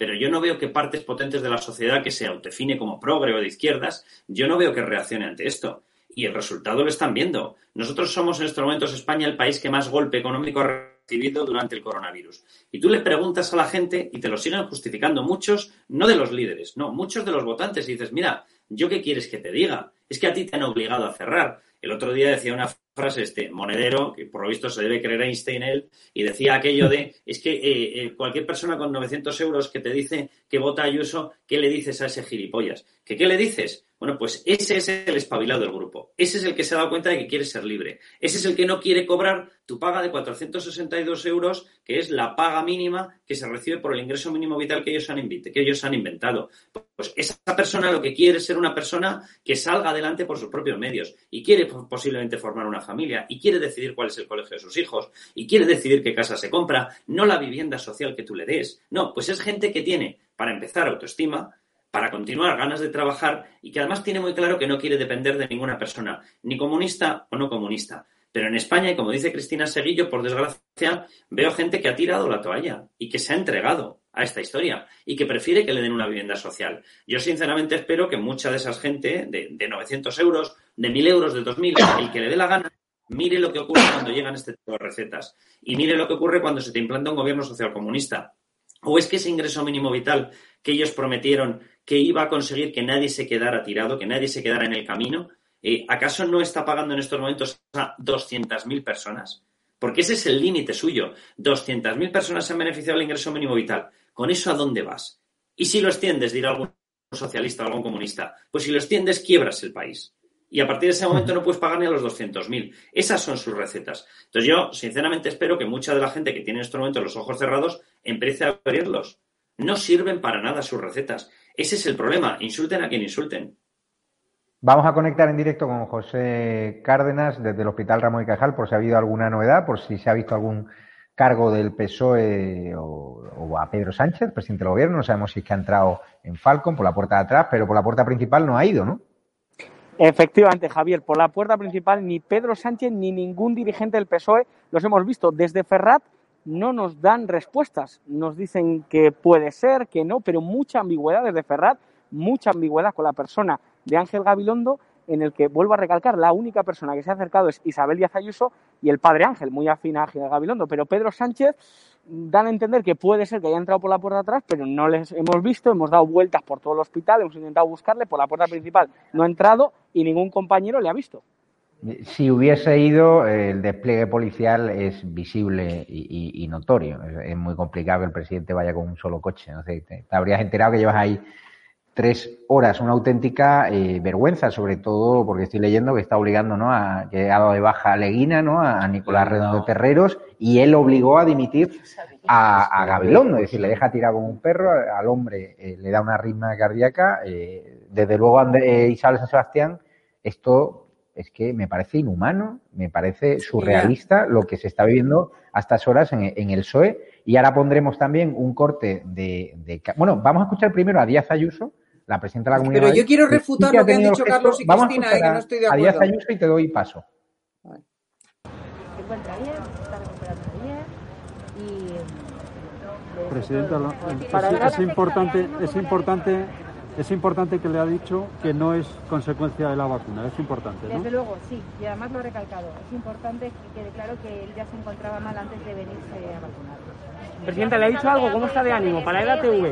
Pero yo no veo que partes potentes de la sociedad que se autodefine como progre o de izquierdas, yo no veo que reaccione ante esto. Y el resultado lo están viendo. Nosotros somos en estos momentos España el país que más golpe económico ha recibido durante el coronavirus. Y tú le preguntas a la gente y te lo siguen justificando muchos, no de los líderes, no, muchos de los votantes. Y dices, mira, ¿yo qué quieres que te diga? Es que a ti te han obligado a cerrar. El otro día decía una frase este monedero, que por lo visto se debe creer Einstein él, y decía aquello de, es que eh, eh, cualquier persona con 900 euros que te dice que vota Ayuso, ¿qué le dices a ese gilipollas? ¿Que qué le dices? Bueno, pues ese es el espabilado del grupo. Ese es el que se ha dado cuenta de que quiere ser libre. Ese es el que no quiere cobrar tu paga de 462 euros, que es la paga mínima que se recibe por el ingreso mínimo vital que ellos han, que ellos han inventado. Pues esa persona lo que quiere es ser una persona que salga adelante por sus propios medios y quiere posiblemente formar una familia y quiere decidir cuál es el colegio de sus hijos y quiere decidir qué casa se compra, no la vivienda social que tú le des. No, pues es gente que tiene, para empezar, autoestima, para continuar, ganas de trabajar y que además tiene muy claro que no quiere depender de ninguna persona, ni comunista o no comunista. Pero en España, y como dice Cristina Seguillo, por desgracia, veo gente que ha tirado la toalla y que se ha entregado a esta historia y que prefiere que le den una vivienda social. Yo sinceramente espero que mucha de esa gente, de, de 900 euros, de 1.000 euros, de 2.000, el que le dé la gana, mire lo que ocurre cuando llegan este tipo de recetas y mire lo que ocurre cuando se te implanta un gobierno social comunista. ¿O es que ese ingreso mínimo vital que ellos prometieron que iba a conseguir que nadie se quedara tirado, que nadie se quedara en el camino, eh, ¿acaso no está pagando en estos momentos a 200.000 personas? Porque ese es el límite suyo. 200.000 personas se han beneficiado del ingreso mínimo vital. ¿Con eso a dónde vas? Y si lo extiendes, dirá algún socialista o algún comunista, pues si lo extiendes, quiebras el país. Y a partir de ese momento no puedes pagar ni a los 200.000. Esas son sus recetas. Entonces yo, sinceramente, espero que mucha de la gente que tiene en estos momentos los ojos cerrados empiece a abrirlos. No sirven para nada sus recetas. Ese es el problema. Insulten a quien insulten. Vamos a conectar en directo con José Cárdenas desde el Hospital Ramón y Cajal por si ha habido alguna novedad, por si se ha visto algún cargo del PSOE o, a Pedro Sánchez, presidente del gobierno. No sabemos si es que ha entrado en Falcon por la puerta de atrás, pero por la puerta principal no ha ido, ¿no? Efectivamente, Javier, por la puerta principal ni Pedro Sánchez ni ningún dirigente del PSOE los hemos visto. Desde Ferrat no nos dan respuestas. Nos dicen que puede ser, que no, pero mucha ambigüedad desde Ferrat, mucha ambigüedad con la persona de Ángel Gabilondo, en el que, vuelvo a recalcar, la única persona que se ha acercado es Isabel Díaz Ayuso y el padre Ángel, muy afín a Ángel Gabilondo. Pero Pedro Sánchez dan a entender que puede ser que haya entrado por la puerta atrás, pero no les hemos visto, hemos dado vueltas por todo el hospital, hemos intentado buscarle por la puerta principal, no ha entrado y ningún compañero le ha visto. Si hubiese ido, el despliegue policial es visible y, notorio. Es, muy complicado que el presidente vaya con un solo coche. ¿no? Te, te, habrías enterado que llevas ahí tres horas, una auténtica eh, vergüenza, sobre todo porque estoy leyendo que está obligando ¿no? a que ha dado de baja a Leguina, ¿no? a Nicolás Redondo Terreros, y él obligó a dimitir a, a Gabilondo, es decir, le deja tirar como un perro, al hombre eh, le da una ritma cardíaca. Eh, desde luego, Isabel San Sebastián, esto es que me parece inhumano, me parece surrealista lo que se está viviendo a estas horas en, el PSOE. Y ahora pondremos también un corte de, Bueno, vamos a escuchar primero a Díaz Ayuso, la presidenta de la Comunidad Pero yo quiero refutar lo que han dicho Carlos y Cristina, que no estoy de acuerdo. A Díaz Ayuso y te doy paso. Se encuentra bien, se está recuperando bien y... Eh, presidenta, es, es importante, es importante es importante que le ha dicho que no es consecuencia de la vacuna, es importante, ¿no? Desde luego, sí, y además lo ha recalcado. Es importante que quede claro que él ya se encontraba mal antes de venirse a vacunar. Presidenta, ¿le ha dicho algo? ¿Cómo está de ánimo para la EDATV?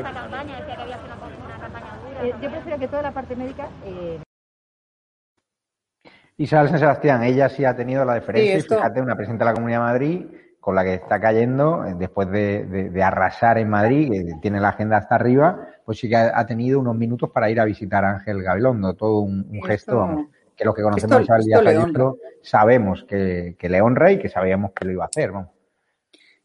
Eh, yo prefiero que toda la parte médica... Eh... Isabel San Sebastián, ella sí ha tenido la deferencia, sí, fíjate, una presidenta de la Comunidad de Madrid con la que está cayendo eh, después de, arrasar en Madrid, que tiene la agenda hasta arriba, pues sí que ha, tenido unos minutos para ir a visitar a Ángel Gabilondo, todo un, gesto que los que conocemos a Isabel Díaz sabemos que, le honra y que sabíamos que lo iba a hacer.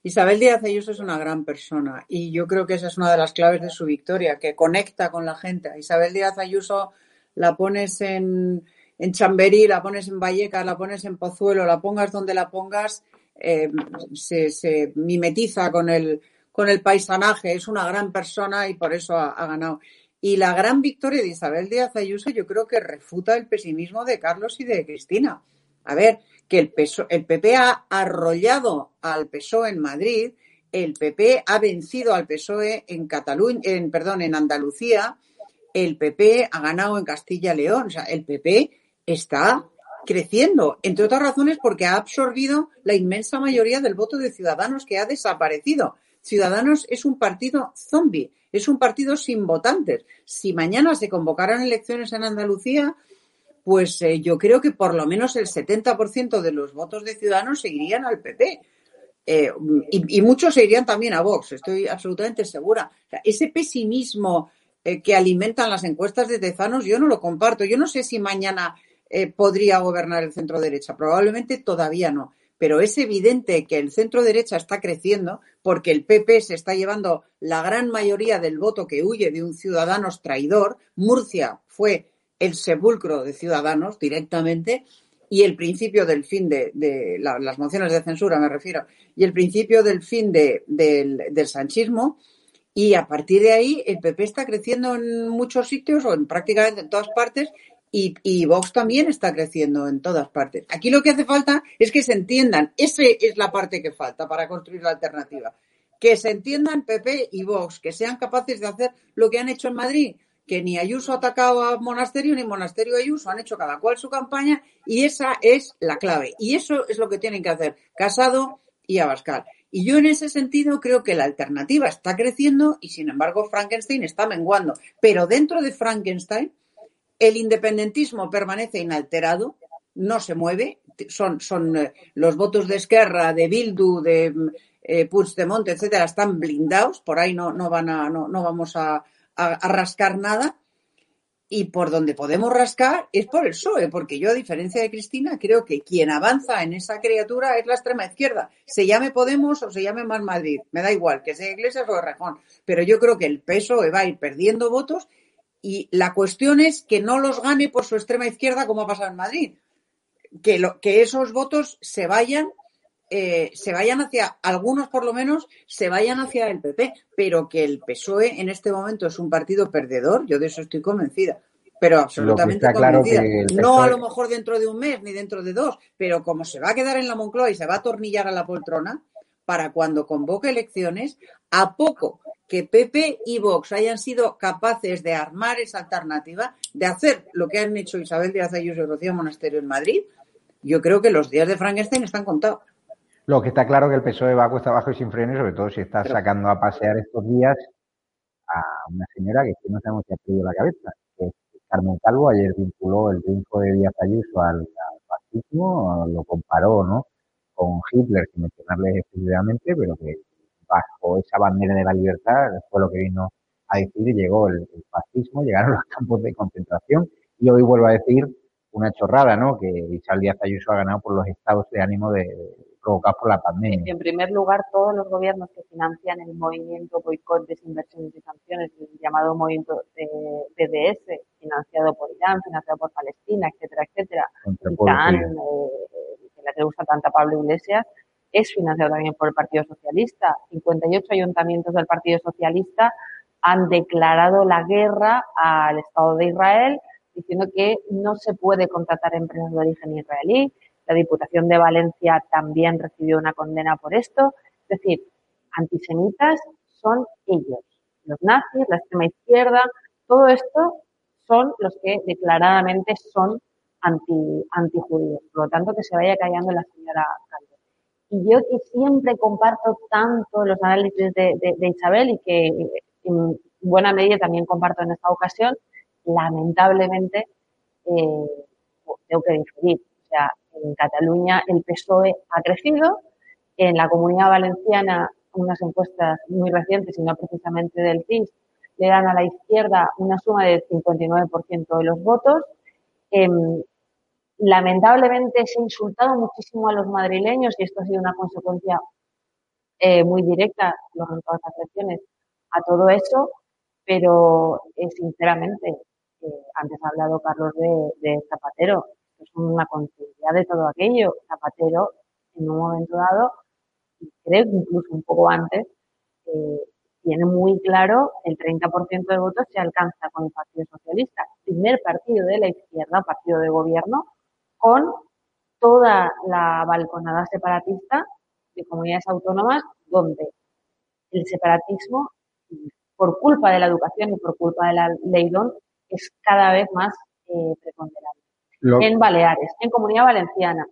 Isabel Díaz Ayuso es una gran persona y yo creo que esa es una de las claves de su victoria, que conecta con la gente. Isabel Díaz Ayuso la pones en, en Chamberí, la pones en Vallecas, la pones en Pozuelo, la pongas donde la pongas, eh, se, mimetiza con el, con el paisanaje, es una gran persona y por eso ha, ha, ganado. Y la gran victoria de Isabel Díaz Ayuso yo creo que refuta el pesimismo de Carlos y de Cristina. A ver, que el, PSOE, el PP ha arrollado al PSOE en Madrid, el PP ha vencido al PSOE en Cataluña, en, perdón, en Andalucía, el PP ha ganado en Castilla y León. O sea, el PP está creciendo, entre otras razones porque ha absorbido la inmensa mayoría del voto de Ciudadanos que ha desaparecido. Ciudadanos es un partido zombie, es un partido sin votantes. Si mañana se convocaran elecciones en Andalucía, pues eh, yo creo que por lo menos el 70% de los votos de Ciudadanos seguirían al PP. Eh, y, muchos se irían también a Vox, estoy absolutamente segura. Ese pesimismo eh, que alimentan las encuestas de Tezanos, yo no lo comparto. Yo no sé si mañana eh, podría gobernar el centro derecha, probablemente todavía no. Pero es evidente que el centro derecha está creciendo porque el PP se está llevando la gran mayoría del voto que huye de un Ciudadanos traidor. Murcia fue el sepulcro de Ciudadanos directamente y el principio del fin de, de la, las mociones de censura, me refiero, y el principio del fin de, del, del sanchismo. Y a partir de ahí, el PP está creciendo en muchos sitios o en prácticamente en todas partes y, y, Vox también está creciendo en todas partes. Aquí lo que hace falta es que se entiendan. Esa es la parte que falta para construir la alternativa. Que se entiendan PP y Vox, que sean capaces de hacer lo que han hecho en Madrid, que ni Ayuso ha atacado a Monasterio, ni Monasterio Ayuso, han hecho cada cual su campaña y esa es la clave. Y eso es lo que tienen que hacer Casado y Abascal. Y yo en ese sentido creo que la alternativa está creciendo y sin embargo Frankenstein está menguando. Pero dentro de Frankenstein, el independentismo permanece inalterado, no se mueve, son, son eh, los votos de Esquerra, de Bildu, de eh, Puigdemont, etcétera, están blindados, por ahí no, no van a, no, vamos a, rascar nada. Y por donde podemos rascar es por el PSOE, porque yo, a diferencia de Cristina, creo que quien avanza en esa criatura es la extrema izquierda. Se llame Podemos o se llame Más Madrid, me da igual, que sea Iglesias o Rejón. Pero yo creo que el PSOE va a ir perdiendo votos y la cuestión es que no los gane por su extrema izquierda como ha pasado en Madrid. Que, lo, que esos votos se vayan, eh, se vayan hacia, algunos por lo menos, se vayan hacia el PP, pero que el PSOE en este momento es un partido perdedor, yo de eso estoy convencida. Pero absolutamente convencida. Claro PSOE... No a lo mejor dentro de un mes ni dentro de dos, pero como se va a quedar en la Moncloa y se va a atornillar a la poltrona, para cuando convoque elecciones, a poco que Pepe y Vox hayan sido capaces de armar esa alternativa, de hacer lo que han hecho Isabel Díaz Ayuso y Rocío Monasterio en Madrid, yo creo que los días de Frankenstein están contados. Lo que está claro que el PSOE va a cuesta abajo y sin freno, sobre todo si está sacando a pasear estos días a una señora que no sabemos si ha perdido la cabeza, que es Carmen Calvo, ayer vinculó el triunfo de Díaz Ayuso al, al fascismo, lo comparó, ¿no? Con Hitler, sin mencionarle exclusivamente, pero que bajo esa bandera de la libertad fue lo que vino a decir y llegó el, el, fascismo, llegaron los campos de concentración y hoy vuelvo a decir una chorrada, ¿no? Que Isabel Díaz Ayuso ha ganado por los estados de ánimo de, de provocados por la pandemia. En primer lugar, todos los gobiernos que financian el movimiento boicot, desinversiones y sanciones, el llamado movimiento BDS, financiado por Irán, financiado por Palestina, etcétera, etcétera, y tan, eh, la que le gusta tanto a Pablo Iglesias, es financiado también por el Partido Socialista. 58 ayuntamientos del Partido Socialista han declarado la guerra al Estado de Israel, diciendo que no se puede contratar empresas de origen israelí. La Diputación de Valencia también recibió una condena por esto. Es decir, antisemitas son ellos, los nazis, la extrema izquierda, todo esto son los que declaradamente son anti. Por lo tanto, que se vaya callando la señora Calvo. Y yo que siempre comparto tanto los análisis de, de, de Isabel y que en buena medida también comparto en esta ocasión, lamentablemente eh, tengo que diferir. O sea, en Cataluña el PSOE ha crecido, en la comunidad valenciana unas encuestas muy recientes y no precisamente del CIS le dan a la izquierda una suma del 59% de los votos. Lamentablemente se ha insultado muchísimo a los madrileños y esto ha sido una consecuencia eh, muy directa, los resultados de las elecciones, a todo eso, pero eh, sinceramente eh, antes ha hablado Carlos de, Zapatero, es una continuidad de todo aquello. Zapatero, en un momento dado, y creo que incluso un poco antes, eh, tiene muy claro el 30% de votos se alcanza con el Partido Socialista, primer partido de la izquierda, partido de gobierno, con toda la balconada separatista de comunidades autónomas donde el separatismo, por culpa de la educación y por culpa de la ley DON, es cada vez más eh, preponderante. En Baleares, en Comunidad Valenciana,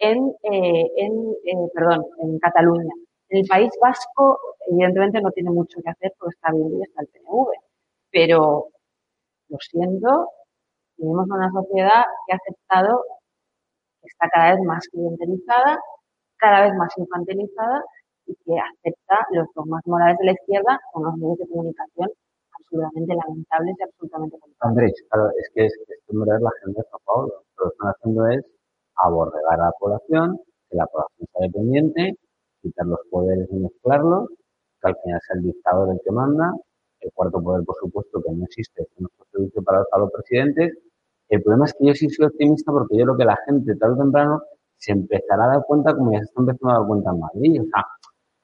en, eh, en eh, perdón, en Cataluña. En el País Vasco, evidentemente, no tiene mucho que hacer porque está bien y está el PNV. Pero, lo siento, vivimos en una sociedad que ha aceptado está cada vez más clientelizada, cada vez más infantilizada y que acepta los dogmas morales de la izquierda con los medios de comunicación absolutamente lamentables y absolutamente Andrés, claro, es que es, es la gente de Paulo. Lo que están haciendo es aborregar a la población, que la población sea dependiente, quitar los poderes y mezclarlos, que al final sea el dictador el que manda, el cuarto poder, por supuesto, que no existe, que es servicio para los presidentes. El problema es que yo sí soy optimista porque yo creo que la gente, tarde o temprano, se empezará a dar cuenta como ya se está empezando a dar cuenta en Madrid. O sea,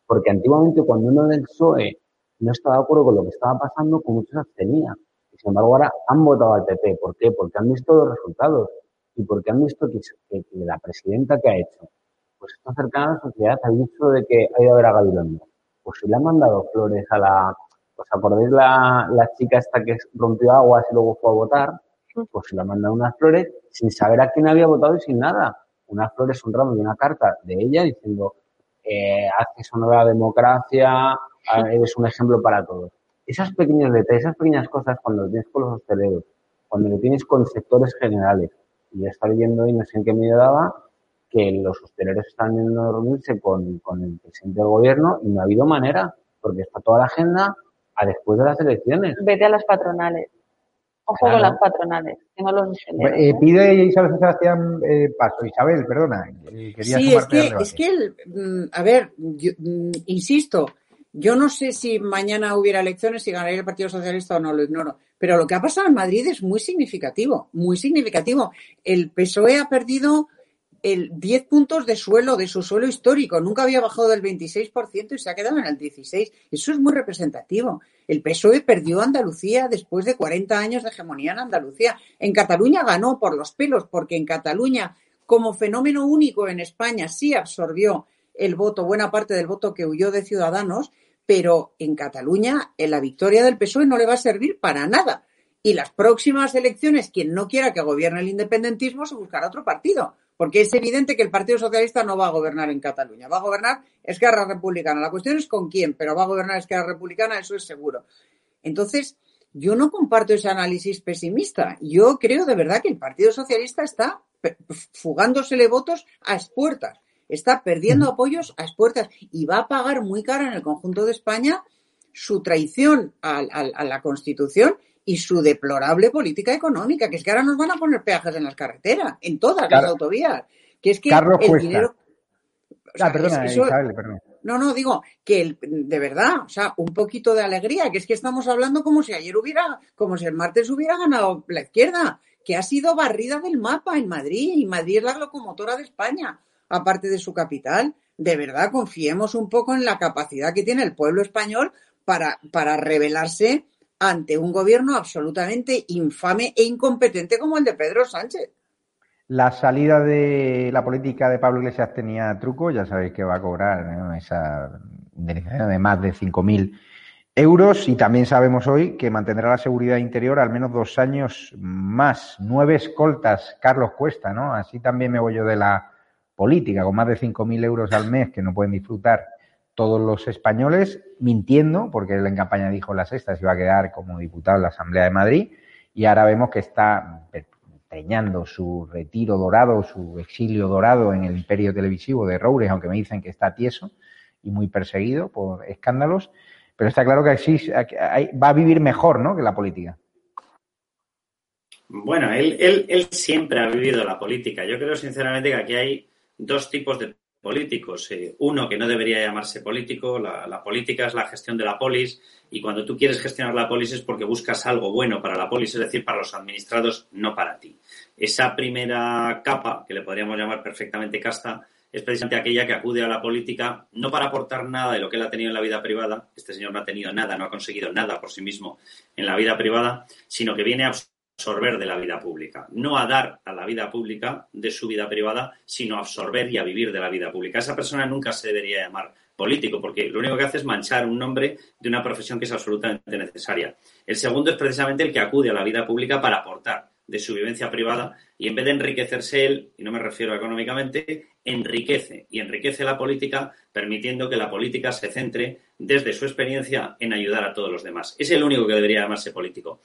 porque antiguamente cuando uno del PSOE no estaba de acuerdo con lo que estaba pasando, con muchos abstenía. Y sin embargo ahora han votado al PP. ¿Por qué? Porque han visto los resultados y porque han visto que, la presidenta que ha hecho, pues está cercana a la sociedad, ha dicho de que ha ido a ver a Gabilondo. Pues si le han mandado flores a la, pues acordáis la, la chica esta que rompió aguas y luego fue a votar, pues se le han mandado unas flores sin saber a quién había votado y sin nada. Unas flores, un ramo y una carta de ella diciendo, eh, haces honor a la democracia, eres un ejemplo para todos. Esas pequeñas detalles, esas pequeñas cosas, cuando lo tienes con los hosteleros, cuando lo tienes con sectores generales, y ya está viendo y no sé en qué medida daba, que los hosteleros están yendo a reunirse con, con el presidente del gobierno y no ha habido manera, porque está toda la agenda a después de las elecciones. Vete a las patronales. Ojo con las patronales, tengo los eh, pide Isabel Sebastián eh, paso. Isabel, perdona. sí, es que, es que mm, a ver, mm, insisto, yo no sé si mañana hubiera elecciones, si ganaría el Partido Socialista o no, lo ignoro. Pero lo que ha pasado en Madrid es muy significativo, muy significativo. El PSOE ha perdido el 10 puntos de suelo, de su suelo histórico. Nunca había bajado del 26% y se ha quedado en el 16%. Eso es muy representativo. El PSOE perdió Andalucía después de 40 años de hegemonía en Andalucía. En Cataluña ganó por los pelos, porque en Cataluña, como fenómeno único en España, sí absorbió el voto, buena parte del voto que huyó de Ciudadanos pero en Cataluña la victoria del PSOE no le va a servir para nada. Y las próximas elecciones, quien no quiera que gobierne el independentismo, se buscará otro partido. Porque es evidente que el Partido Socialista no va a gobernar en Cataluña. Va a gobernar Esquerra Republicana. La cuestión es con quién, pero va a gobernar Esquerra Republicana, eso es seguro. Entonces, yo no comparto ese análisis pesimista. Yo creo de verdad que el Partido Socialista está fugándosele votos a expuertas está perdiendo apoyos a expuertas y va a pagar muy caro en el conjunto de España su traición a, la Constitución y su deplorable política económica, que es que ahora nos van a poner peajes en las carreteras, en todas las autovías. Que es que el dinero. Ah, perdona, No, no, digo que de verdad, o sea, un poquito de alegría, que es que estamos hablando como si ayer hubiera, como si el martes hubiera ganado la izquierda, que ha sido barrida del mapa en Madrid, y Madrid es la locomotora de España aparte de su capital. De verdad, confiemos un poco en la capacidad que tiene el pueblo español para, para rebelarse ante un gobierno absolutamente infame e incompetente como el de Pedro Sánchez. La salida de la política de Pablo Iglesias tenía truco, ya sabéis que va a cobrar esa indemnización de más de 5.000 euros y también sabemos hoy que mantendrá la seguridad interior al menos dos años más. Nueve escoltas, Carlos Cuesta, ¿no? Así también me voy yo de la política con más de 5.000 euros al mes que no pueden disfrutar todos los españoles, mintiendo, porque él en campaña dijo la sexta se iba a quedar como diputado en la Asamblea de Madrid, y ahora vemos que está preñando su retiro dorado, su exilio dorado en el imperio televisivo de Roures, aunque me dicen que está tieso y muy perseguido por escándalos, pero está claro que va a vivir mejor ¿no? que la política. Bueno, él, él, él siempre ha vivido la política. Yo creo sinceramente que aquí hay dos tipos de políticos. Eh, uno, que no debería llamarse político, la, política es la gestión de la polis y cuando tú quieres gestionar la polis es porque buscas algo bueno para la polis, es decir, para los administrados, no para ti. Esa primera capa, que le podríamos llamar perfectamente casta, es precisamente aquella que acude a la política no para aportar nada de lo que él ha tenido en la vida privada, este señor no ha tenido nada, no ha conseguido nada por sí mismo en la vida privada, sino que viene a absorber de la vida pública, no a dar a la vida pública de su vida privada, sino a absorber y a vivir de la vida pública. Esa persona nunca se debería llamar político, porque lo único que hace es manchar un nombre de una profesión que es absolutamente necesaria. El segundo es precisamente el que acude a la vida pública para aportar de su vivencia privada y en vez de enriquecerse él, y no me refiero económicamente, enriquece y enriquece la política permitiendo que la política se centre desde su experiencia en ayudar a todos los demás. Es el único que debería llamarse político.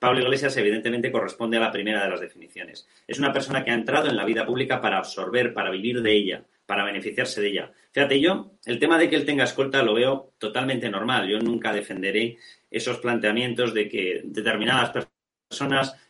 Pablo Iglesias evidentemente corresponde a la primera de las definiciones. Es una persona que ha entrado en la vida pública para absorber, para vivir de ella, para beneficiarse de ella. Fíjate, yo el tema de que él tenga escolta lo veo totalmente normal. Yo nunca defenderé esos planteamientos de que determinadas personas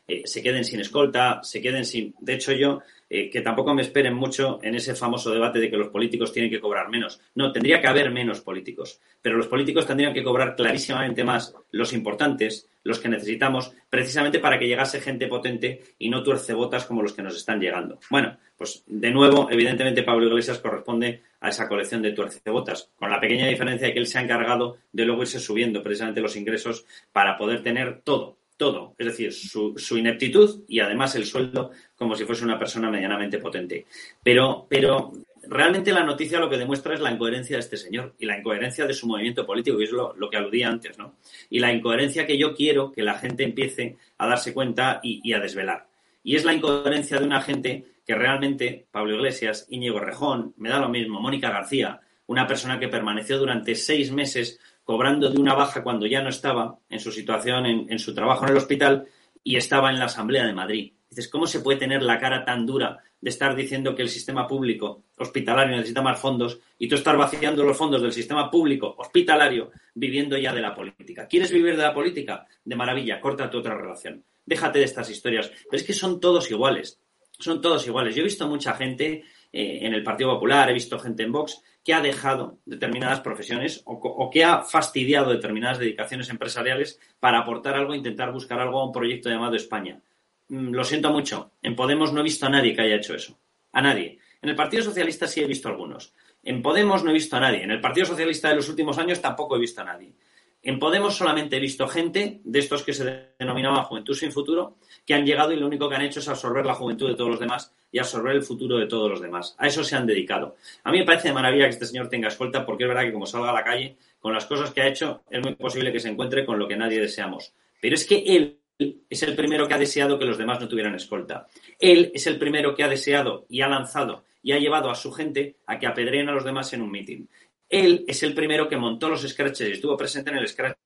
eh, se queden sin escolta, se queden sin... De hecho, yo eh, que tampoco me esperen mucho en ese famoso debate de que los políticos tienen que cobrar menos. No, tendría que haber menos políticos, pero los políticos tendrían que cobrar clarísimamente más los importantes, los que necesitamos, precisamente para que llegase gente potente y no tuercebotas como los que nos están llegando. Bueno, pues de nuevo, evidentemente Pablo Iglesias corresponde a esa colección de tuercebotas, con la pequeña diferencia de que él se ha encargado de luego irse subiendo precisamente los ingresos para poder tener todo, todo, es decir, su, ineptitud y además el sueldo como si fuese una persona medianamente potente. Pero, pero realmente la noticia lo que demuestra es la incoherencia de este señor y la incoherencia de su movimiento político, que es lo, que aludía antes, ¿no? Y la incoherencia que yo quiero que la gente empiece a darse cuenta y, y a desvelar. Y es la incoherencia de una gente que realmente, Pablo Iglesias, Íñigo Rejón, me da lo mismo, Mónica García, una persona que permaneció durante seis meses cobrando de una baja cuando ya no estaba en su situación, en, su trabajo en el hospital y estaba en la Asamblea de Madrid. Dices, ¿cómo se puede tener la cara tan dura de estar diciendo que el sistema público hospitalario necesita más fondos y tú estar vaciando los fondos del sistema público hospitalario viviendo ya de la política? ¿Quieres vivir de la política? De maravilla, corta tu otra relación. Déjate de estas historias. Pero es que son todos iguales. Son todos iguales. Yo he visto mucha gente eh, en el Partido Popular, he visto gente en Vox que ha dejado determinadas profesiones o, que ha fastidiado determinadas dedicaciones empresariales para aportar algo intentar buscar algo a un proyecto llamado España. Mm, lo siento mucho, en Podemos no he visto a nadie que haya hecho eso. A nadie. En el Partido Socialista sí he visto algunos. En Podemos no he visto a nadie. En el Partido Socialista de los últimos años tampoco he visto a nadie. En Podemos solamente he visto gente de estos que se denominaban Juventud sin Futuro, que han llegado y lo único que han hecho es absorber la juventud de todos los demás y absorber el futuro de todos los demás. A eso se han dedicado. A mí me parece de maravilla que este señor tenga escolta porque es verdad que como salga a la calle, con las cosas que ha hecho, es muy posible que se encuentre con lo que nadie deseamos. Pero es que él es el primero que ha deseado que los demás no tuvieran escolta. Él es el primero que ha deseado y ha lanzado y ha llevado a su gente a que apedreen a los demás en un mitin. Él es el primero que montó los scratches y estuvo presente en el scratch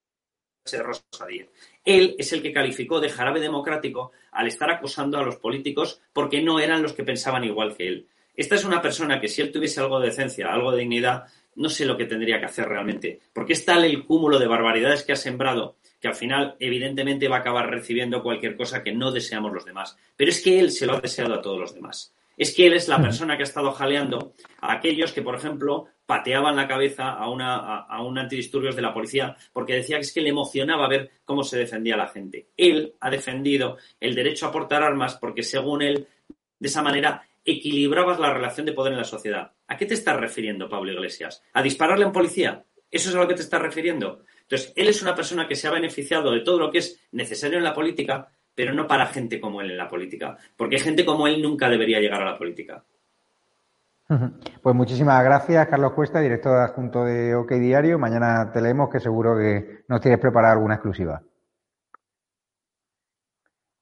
de. Él es el que calificó de jarabe democrático al estar acusando a los políticos porque no eran los que pensaban igual que él. Esta es una persona que si él tuviese algo de decencia, algo de dignidad, no sé lo que tendría que hacer realmente. Porque es tal el cúmulo de barbaridades que ha sembrado que al final evidentemente va a acabar recibiendo cualquier cosa que no deseamos los demás. Pero es que él se lo ha deseado a todos los demás. Es que él es la persona que ha estado jaleando a aquellos que, por ejemplo, pateaban la cabeza a, una, a, un antidisturbios de la policía porque decía que es que le emocionaba ver cómo se defendía la gente. Él ha defendido el derecho a portar armas porque, según él, de esa manera equilibrabas la relación de poder en la sociedad. ¿A qué te estás refiriendo, Pablo Iglesias? ¿A dispararle a un policía? ¿Eso es a lo que te estás refiriendo? Entonces, él es una persona que se ha beneficiado de todo lo que es necesario en la política, pero no para gente como él en la política, porque gente como él nunca debería llegar a la política. Pues muchísimas gracias, Carlos Cuesta, director adjunto de OK Diario. Mañana te leemos que seguro que nos tienes preparada alguna exclusiva.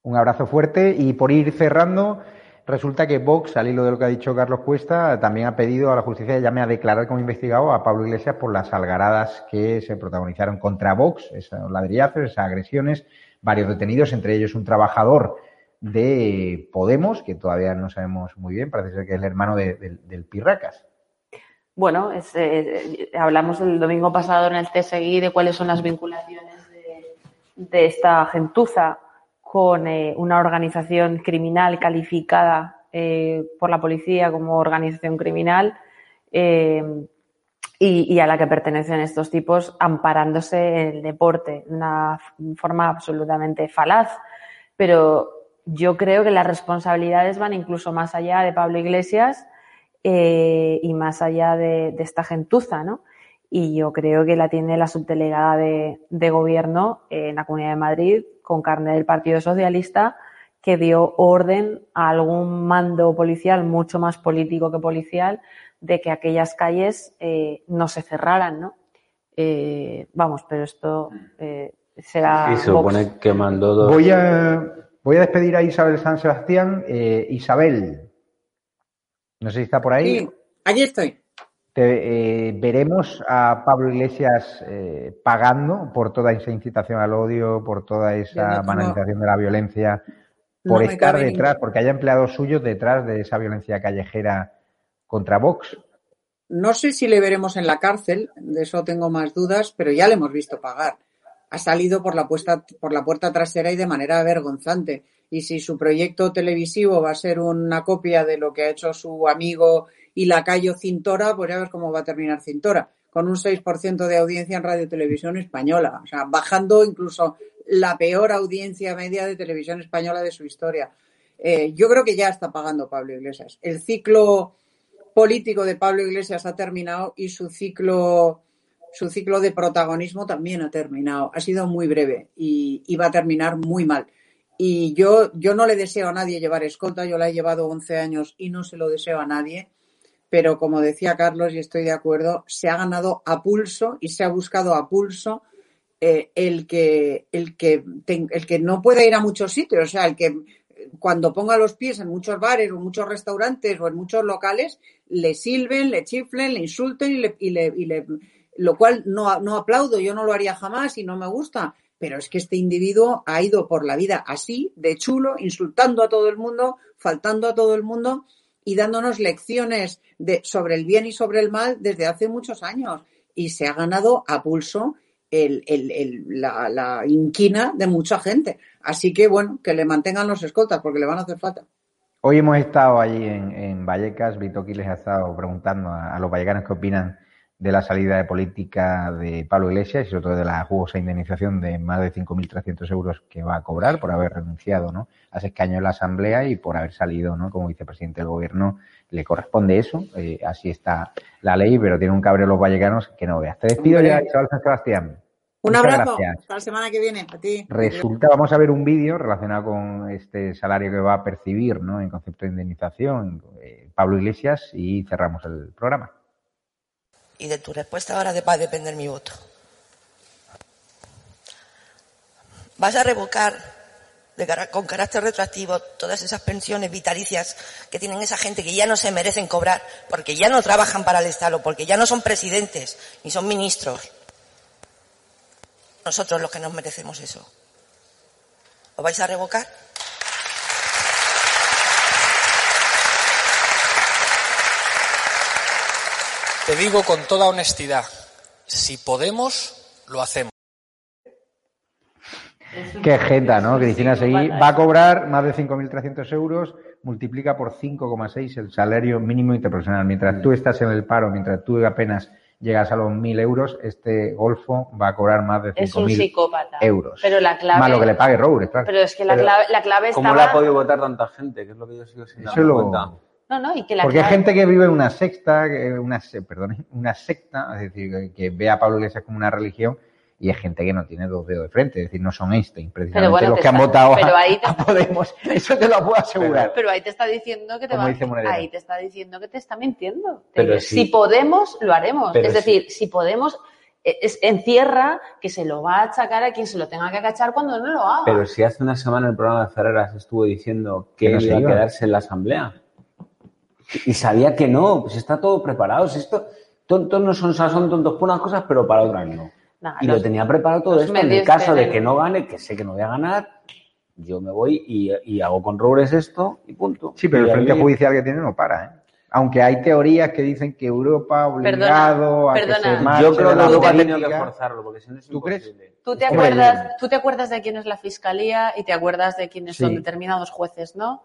Un abrazo fuerte y por ir cerrando, resulta que Vox, al hilo de lo que ha dicho Carlos Cuesta, también ha pedido a la justicia llame a declarar como investigado a Pablo Iglesias por las algaradas que se protagonizaron contra Vox, esos ladrillazos, esas agresiones, varios detenidos, entre ellos un trabajador de Podemos, que todavía no sabemos muy bien, parece ser que es el hermano del Pirracas. Bueno, eh, hablamos el domingo pasado en el TSI de cuáles son las vinculaciones de, esta gentuza con eh, una organización criminal calificada eh, por la policía como organización criminal eh, y, y, a la que pertenecen estos tipos amparándose en el deporte de una forma absolutamente falaz. Pero yo creo que las responsabilidades van incluso más allá de Pablo Iglesias eh, y más allá de, de, esta gentuza, ¿no? Y yo creo que la tiene la subdelegada de, de gobierno en la Comunidad de Madrid con carne del Partido Socialista que dio orden a algún mando policial mucho más político que policial de que aquellas calles eh, no se cerraran, ¿no? Eh, vamos, pero esto eh, será. Y se supone que mandó dos. Voy a, voy a despedir a Isabel San Sebastián. Eh, Isabel, no sé si está por ahí. Sí, allí estoy. Te, eh, veremos a Pablo Iglesias eh, pagando por toda esa incitación al odio, por toda esa no, banalización de la violencia, por no estar detrás, porque haya empleados suyos detrás de esa violencia callejera contra Vox. No sé si le veremos en la cárcel, de eso tengo más dudas, pero ya le hemos visto pagar. Ha salido por la, puesta, por la puerta trasera y de manera vergonzante. Y si su proyecto televisivo va a ser una copia de lo que ha hecho su amigo y lacayo Cintora, pues ya ves cómo va a terminar Cintora, con un 6% de audiencia en Radio Televisión Española, o sea, bajando incluso la peor audiencia media de televisión española de su historia. Eh, yo creo que ya está pagando Pablo Iglesias. El ciclo político de Pablo Iglesias ha terminado y su ciclo, su ciclo de protagonismo también ha terminado. Ha sido muy breve y, va a terminar muy mal. Y yo, yo no le deseo a nadie llevar escolta, yo la he llevado 11 años y no se lo deseo a nadie pero como decía Carlos, y estoy de acuerdo, se ha ganado a pulso y se ha buscado a pulso eh, el, que, el, que el que no puede ir a muchos sitios, o sea, el que cuando ponga los pies en muchos bares o en muchos restaurantes o en muchos locales, le silben, le chiflen, le insulten y le, y le, y le lo cual no, no aplaudo, yo no lo haría jamás y no me gusta, pero es que este individuo ha ido por la vida así, de chulo, insultando a todo el mundo, faltando a todo el mundo y dándonos lecciones de, sobre el bien y sobre el mal desde hace muchos años. Y se ha ganado a pulso el, el, el, la, la, inquina de mucha gente. Así que, bueno, que le mantengan los escoltas porque le van a hacer falta. Hoy hemos estado allí en, en Vallecas, Vitoki les ha estado preguntando a, a, los vallecanos qué opinan de la salida de política de Pablo Iglesias y sobre todo de la jugosa indemnización de más de 5.300 euros que va a cobrar por haber renunciado ¿no? a ese escaño en la Asamblea y por haber salido ¿no? como vicepresidente del Gobierno. Le corresponde eso, eh, así está la ley, pero tiene un cabreo los vallecanos que no veas. Te despido ya, Isabel San Sebastián. Un Muchas abrazo. Gracias. Hasta la semana que viene. A ti. Resulta, vamos a ver un vídeo relacionado con este salario que va a percibir ¿no? en concepto de indemnización eh, Pablo Iglesias y cerramos el programa y de tu respuesta ahora va a depender mi voto. ¿Vas a revocar con carácter retroactivo todas esas pensiones vitalicias que tienen esa gente que ya no se merecen cobrar porque ya no trabajan para el Estado, porque ya no son presidentes ni son ministros? Nosotros los que nos merecemos eso. ¿Lo vais a revocar? Te digo con toda honestidad, si podemos, lo hacemos. Qué jeta, ¿no? Cristina Seguí va a cobrar más de 5.300 euros, multiplica por 5,6 el salario mínimo interprofesional. Mientras tú estás en el paro, mientras tú apenas llegas a los 1.000 euros, este golfo va a cobrar más de 5.000 euros. Pero la clave... Más lo que le pague Roures, claro. Pero es que la clave, la clave estaba... ¿Cómo le ha podido votar tanta gente? Que es lo que yo sigo sin Eso lo... No, no, y que la Porque hay gente que vive en una secta, una, perdón, una secta, es decir, que ve a Pablo Iglesias como una religión y hay gente que no tiene dos dedos de frente, es decir, no son Einstein, precisamente bueno, los que han votado a, te... a, Podemos, eso te lo puedo asegurar. Pero, pero ahí te está diciendo que te va, ahí te está diciendo que te está mintiendo. Pero si, si podemos, lo haremos. Es decir, si, si podemos, es, encierra que se lo va a achacar a quien se lo tenga que agachar cuando no lo haga. Pero si hace una semana el programa de Ferreras estuvo diciendo que, que no iba a quedarse en la asamblea y sabía que no, pues está todo preparado. Si esto, tontos no son, son tontos por unas cosas, pero para otras no. Nah, y los, lo tenía preparado todo esto. En el caso de que no gane, que sé que no voy a ganar, yo me voy y, y hago con Roures esto y punto. Sí, pero y el frente ahí... judicial que tiene no para, ¿eh? Aunque hay teorías que dicen que Europa obligado perdona, a perdona. que se marche Yo creo que la Europa ha tenido que forzarlo, porque si no es ¿Tú crees? imposible. ¿Tú te, acuerdas, tú te acuerdas de quién es la fiscalía y te acuerdas de quiénes Sí. son determinados jueces, ¿no?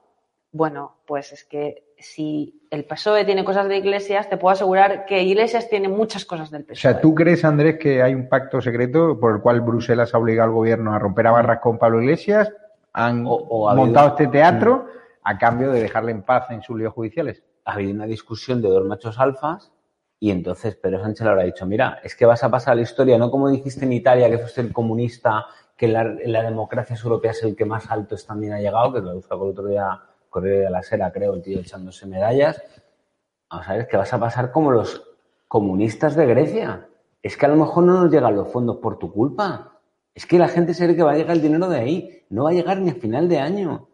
Bueno, pues es que si el PSOE tiene cosas de Iglesias, te puedo asegurar que Iglesias tiene muchas cosas del O PSOE. sea, ¿tú crees, Andrés, que hay un pacto secreto por el cual Bruselas ha obligado al gobierno a romper a barras con Pablo Iglesias? ¿Han o ha habido- montado este teatro a cambio de dejarle en paz en sus líos judiciales? ha habido una discusión de dos machos alfas y entonces Pedro Sánchez le habrá dicho, mira, es que vas a pasar a la historia, no como dijiste en Italia, que fuiste el comunista, que la, la democracia europea es el que más alto también ha llegado, que lo sacó el otro día Correo de la Sera, creo, el tío echándose medallas. Vamos a ver, es que vas a pasar como los comunistas de Grecia. Es que a lo mejor no nos llegan los fondos por tu culpa. Es que la gente se que va a llegar el dinero de ahí. No va a llegar ni a final de año.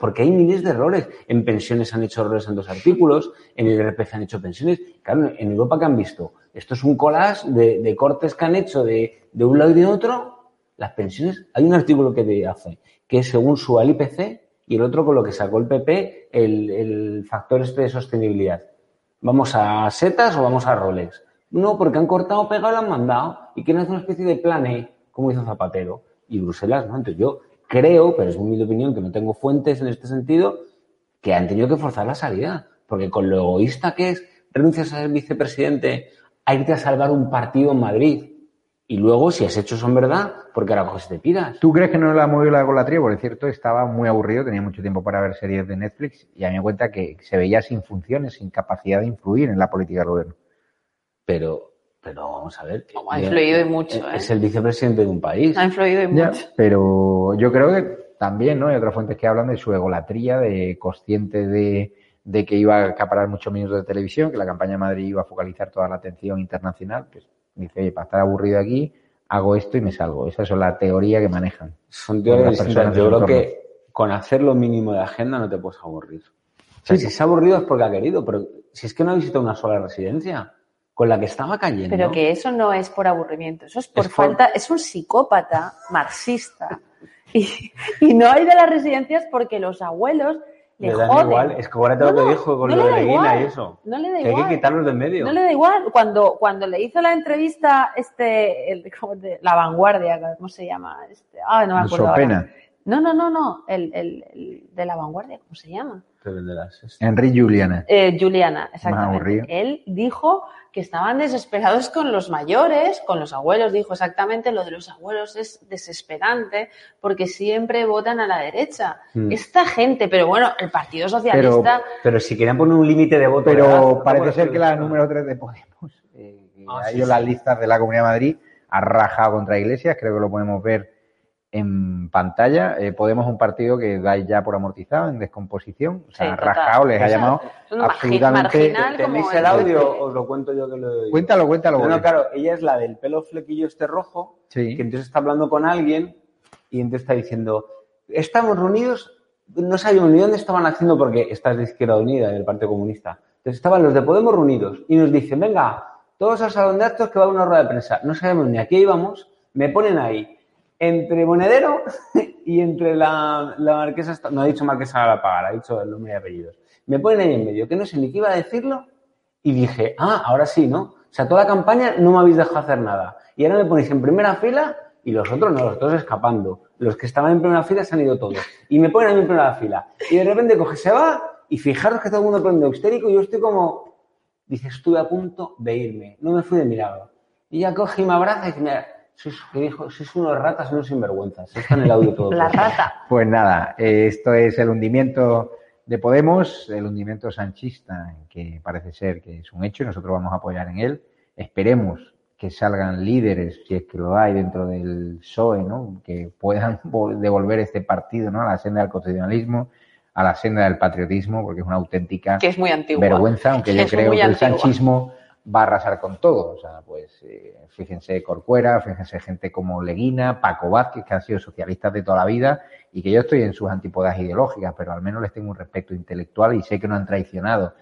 Porque hay miles de errores. En pensiones han hecho errores en dos artículos, en el IRPF han hecho pensiones. Claro, en Europa que han visto, esto es un collage de, de cortes que han hecho de, de un lado y de otro. Las pensiones, hay un artículo que te hace que según su IPC y el otro con lo que sacó el PP, el, el factor este de sostenibilidad. ¿Vamos a setas o vamos a Rolex? No, porque han cortado, pegado lo han mandado y quieren hacer una especie de plan E, como hizo Zapatero. Y Bruselas, ¿no? Entonces yo creo, pero es mi opinión, que no tengo fuentes en este sentido, que han tenido que forzar la salida. Porque con lo egoísta que es, renuncias a ser vicepresidente a irte a salvar un partido en Madrid. Y luego, si has hecho eso en verdad, porque ahora coges y te piras. ¿Tú crees que no le ha movido la golatría? Porque es cierto, estaba muy aburrido, tenía mucho tiempo para ver series de Netflix y a mí me cuenta que se veía sin funciones, sin capacidad de influir en la política del gobierno. Pero, pero vamos a ver. ha influido y mucho, ¿eh? Es el vicepresidente de un país. Ha influido y Ya, mucho. pero yo creo que también, ¿no? Hay otras fuentes que hablan de su egolatría, de consciente de, de que iba a acaparar muchos minutos de televisión, que la campaña de Madrid iba a focalizar toda la atención internacional. Pues dice, oye, para estar aburrido aquí, hago esto y me salgo. Esa es la teoría que manejan. Son teorías distintas. personas Yo creo que con hacer lo mínimo de agenda no te puedes aburrir. O sea, si se ha aburrido es porque ha querido, pero si es que no ha visitado una sola residencia con la que estaba cayendo. Pero que eso no es por aburrimiento, eso es por Es por- falta, es un psicópata marxista. Y, y no hay de las residencias porque los abuelos le, le dan joden. igual. Es que acuérdate lo que dijo con no lo le de da Leguina y eso. No le da Que hay igual. que quitarlos de en medio. No le da igual. Cuando, cuando le hizo la entrevista este, el, ¿cómo te- la vanguardia, ¿cómo se llama? Este, ah, no me acuerdo. ahora. Sopena. No, no, no, no, el, el, el de la vanguardia, ¿cómo se llama? Te. Enrique Juliana. Eh, Juliana, exactamente. Él dijo que estaban desesperados con los mayores, con los abuelos, dijo exactamente lo de los abuelos es desesperante porque siempre votan a la derecha. Mm. Esta gente, pero bueno, el Partido Socialista, Pero si querían poner un límite de voto. pero parece ser que la número 3 de Podemos, eh, Ah, ha ido sí. las listas de la Comunidad de Madrid, ha rajado contra Iglesias, creo que lo podemos ver en pantalla. Eh, Podemos es un partido que dais ya por amortizado, en descomposición, o sea, Sí, rajado, les ha llamado absolutamente... ¿Tenéis el audio? Os lo cuento yo que lo oído. Cuéntalo, cuéntalo. No, no, claro, ella es la del pelo flequillo este rojo, Sí. que entonces está hablando con alguien y entonces está diciendo, estamos reunidos, no sabíamos ni dónde estaban haciendo porque estás de Izquierda Unida, del Partido Comunista. Entonces estaban los de Podemos reunidos y nos dicen, venga, todos al salón de actos que va a una rueda de prensa. No sabemos ni a qué íbamos, me ponen ahí, entre Monedero y entre la, la marquesa, no ha dicho marquesa la pagar, ha dicho el nombre y apellidos. Me ponen ahí en medio, que no sé ni qué iba a decirlo, y dije, ah, ahora sí, ¿no? O sea, toda la campaña no me habéis dejado hacer nada. Y ahora me ponéis en primera fila y los otros no, los otros escapando. Los que estaban en primera fila se han ido todos. Y me ponen a mí en primera fila. Y de repente coge, se va y fijaros que todo el mundo prende histérico y yo estoy como, dice, estuve a punto de irme. No me fui de milagro. Y ella coge y me abraza y dice, mira, sois, dijo, sois unos ratas, unos sinvergüenzas. Está en el audio todo. la rata. Pues nada, eh, esto es el hundimiento de Podemos, el hundimiento sanchista, que parece ser que es un hecho y nosotros vamos a apoyar en él. Esperemos que salgan líderes, si es que lo hay dentro del PSOE, ¿no? que puedan vol- devolver este partido ¿no? a la senda del constitucionalismo, a la senda del patriotismo, porque es una auténtica que es muy antigua. vergüenza, aunque Que yo es creo que el sanchismo va a arrasar con todo. O sea, pues eh, fíjense Corcuera, fíjense gente como Leguina, Paco Vázquez, que han sido socialistas de toda la vida y que yo estoy en sus antípodas ideológicas, pero al menos les tengo un respeto intelectual y sé que no han traicionado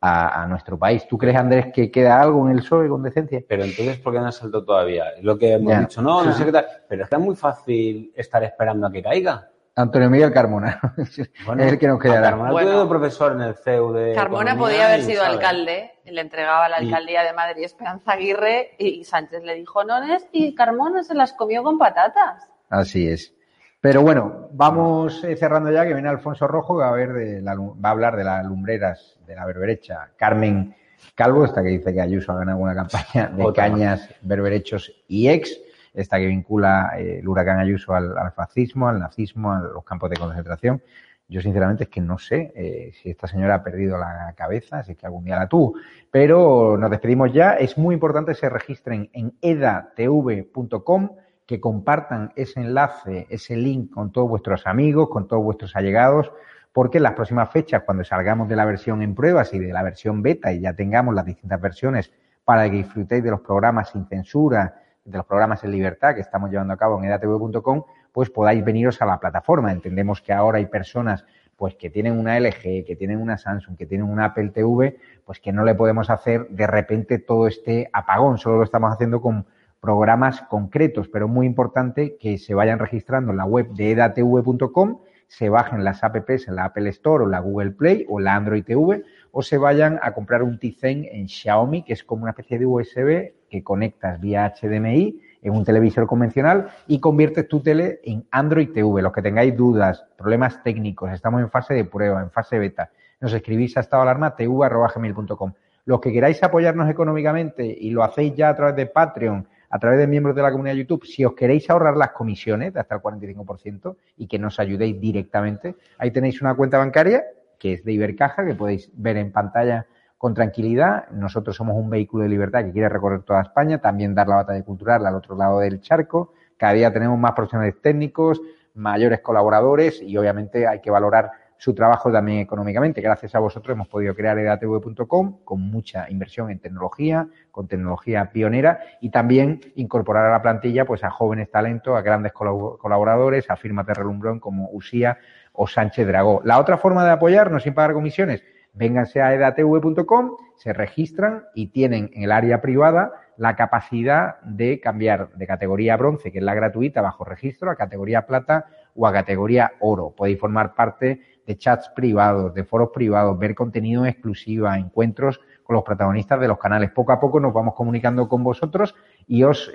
a, a nuestro país. ¿Tú crees, Andrés, que queda algo en el PSOE con decencia? Pero entonces, ¿por qué no ha saltado todavía? Es lo que hemos Ya. dicho, no, no sé qué tal. Pero está muy fácil estar esperando a que caiga. Antonio Miguel Carmona, Bueno, es el que nos quedará. Carmona Bueno. profesor en el CEU de Carmona Economía podía haber sido alcalde, le entregaba la Y- alcaldía de Madrid Esperanza Aguirre y Sánchez le dijo nones y Carmona se las comió con patatas. Así es. Pero bueno, vamos eh, cerrando ya, que viene Alfonso Rojo, que va a, ver de la, va a hablar de las lumbreras de la berberecha. Carmen Calvo, esta que dice que Ayuso ha ganado una campaña de cañas, berberechos y ex, esta que vincula eh, el huracán Ayuso al, fascismo, al nazismo, a los campos de concentración. Yo sinceramente es que no sé eh, si esta señora ha perdido la cabeza, si es que algún día la tuvo. Pero nos despedimos ya. Es muy importante que se registren en edatv.com que compartan ese enlace, ese link con todos vuestros amigos, con todos vuestros allegados, porque en las próximas fechas, cuando salgamos de la versión en pruebas y de la versión beta y ya tengamos las distintas versiones para que disfrutéis de los programas sin censura, de los programas en libertad que estamos llevando a cabo en edatv.com, pues podáis veniros a la plataforma. Entendemos que ahora hay personas pues que tienen una LG, que tienen una Samsung, que tienen una Apple TV, pues que no le podemos hacer de repente todo este apagón, solo lo estamos haciendo con programas concretos, pero muy importante que se vayan registrando en la web de edatv.com, se bajen las apps en la Apple Store o la Google Play o la Android TV o se vayan a comprar un Tizen en Xiaomi, que es como una especie de USB que conectas vía HDMI en un televisor convencional y conviertes tu tele en Android TV. Los que tengáis dudas, problemas técnicos, estamos en fase de prueba, en fase beta, nos escribís a estado alarma tv.gmail.com. Los que queráis apoyarnos económicamente y lo hacéis ya a través de Patreon, a través de miembros de la comunidad de YouTube, si os queréis ahorrar las comisiones de hasta el 45% y que nos ayudéis directamente, ahí tenéis una cuenta bancaria que es de Ibercaja, que podéis ver en pantalla con tranquilidad. Nosotros somos un vehículo de libertad que quiere recorrer toda España, también dar la batalla cultural al otro lado del charco. Cada día tenemos más profesionales técnicos, mayores colaboradores y obviamente hay que valorar su trabajo también económicamente. Gracias a vosotros hemos podido crear edatv.com con mucha inversión en tecnología, con tecnología pionera y también incorporar a la plantilla pues a jóvenes talentos, a grandes colaboradores, a firmas de relumbrón como Usía o Sánchez Dragó. La otra forma de apoyarnos sin pagar comisiones, vénganse a edatv.com, se registran y tienen en el área privada la capacidad de cambiar de categoría bronce, que es la gratuita bajo registro, a categoría plata o a categoría oro. Podéis formar parte de chats privados, de foros privados, ver contenido exclusiva, encuentros con los protagonistas de los canales. Poco a poco nos vamos comunicando con vosotros y os,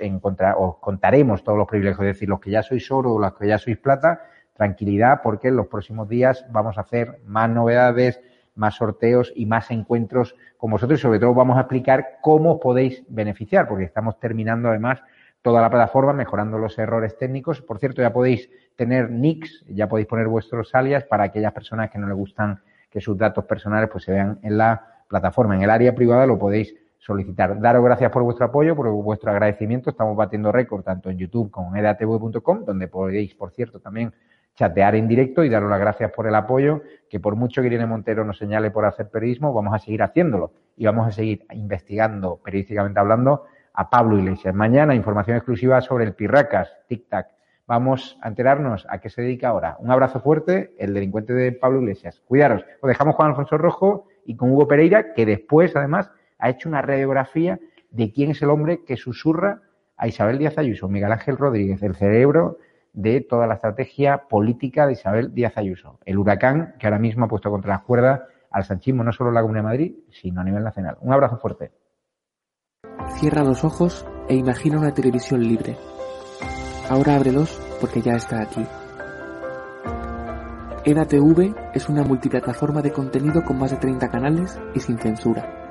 os contaremos todos los privilegios. Es decir, los que ya sois oro o los que ya sois plata, tranquilidad porque en los próximos días vamos a hacer más novedades, más sorteos y más encuentros con vosotros y sobre todo vamos a explicar cómo podéis beneficiar porque estamos terminando además toda la plataforma, mejorando los errores técnicos. Por cierto, ya podéis tener nicks, ya podéis poner vuestros alias para aquellas personas que no les gustan que sus datos personales pues se vean en la plataforma. En el área privada lo podéis solicitar. Daros gracias por vuestro apoyo, por vuestro agradecimiento. Estamos batiendo récord tanto en YouTube como en edatv.com, donde podéis, por cierto, también chatear en directo y daros las gracias por el apoyo, que por mucho que Irene Montero nos señale por hacer periodismo, vamos a seguir haciéndolo y vamos a seguir investigando, periodísticamente hablando, a Pablo Iglesias. Mañana, información exclusiva sobre el Pirracas, tic-tac. Vamos a enterarnos a qué se dedica ahora. Un abrazo fuerte, el delincuente de Pablo Iglesias. Cuidaros. Os dejamos con Alfonso Rojo y con Hugo Pereira, que después, además, ha hecho una radiografía de quién es el hombre que susurra a Isabel Díaz Ayuso, Miguel Ángel Rodríguez, el cerebro de toda la estrategia política de Isabel Díaz Ayuso. El huracán que ahora mismo ha puesto contra las cuerdas al sanchismo no solo en la Comunidad de Madrid, sino a nivel nacional. Un abrazo fuerte. Cierra los ojos e imagina una televisión libre. Ahora ábrelos porque ya está aquí. EDATV es una multiplataforma de contenido con más de 30 canales y sin censura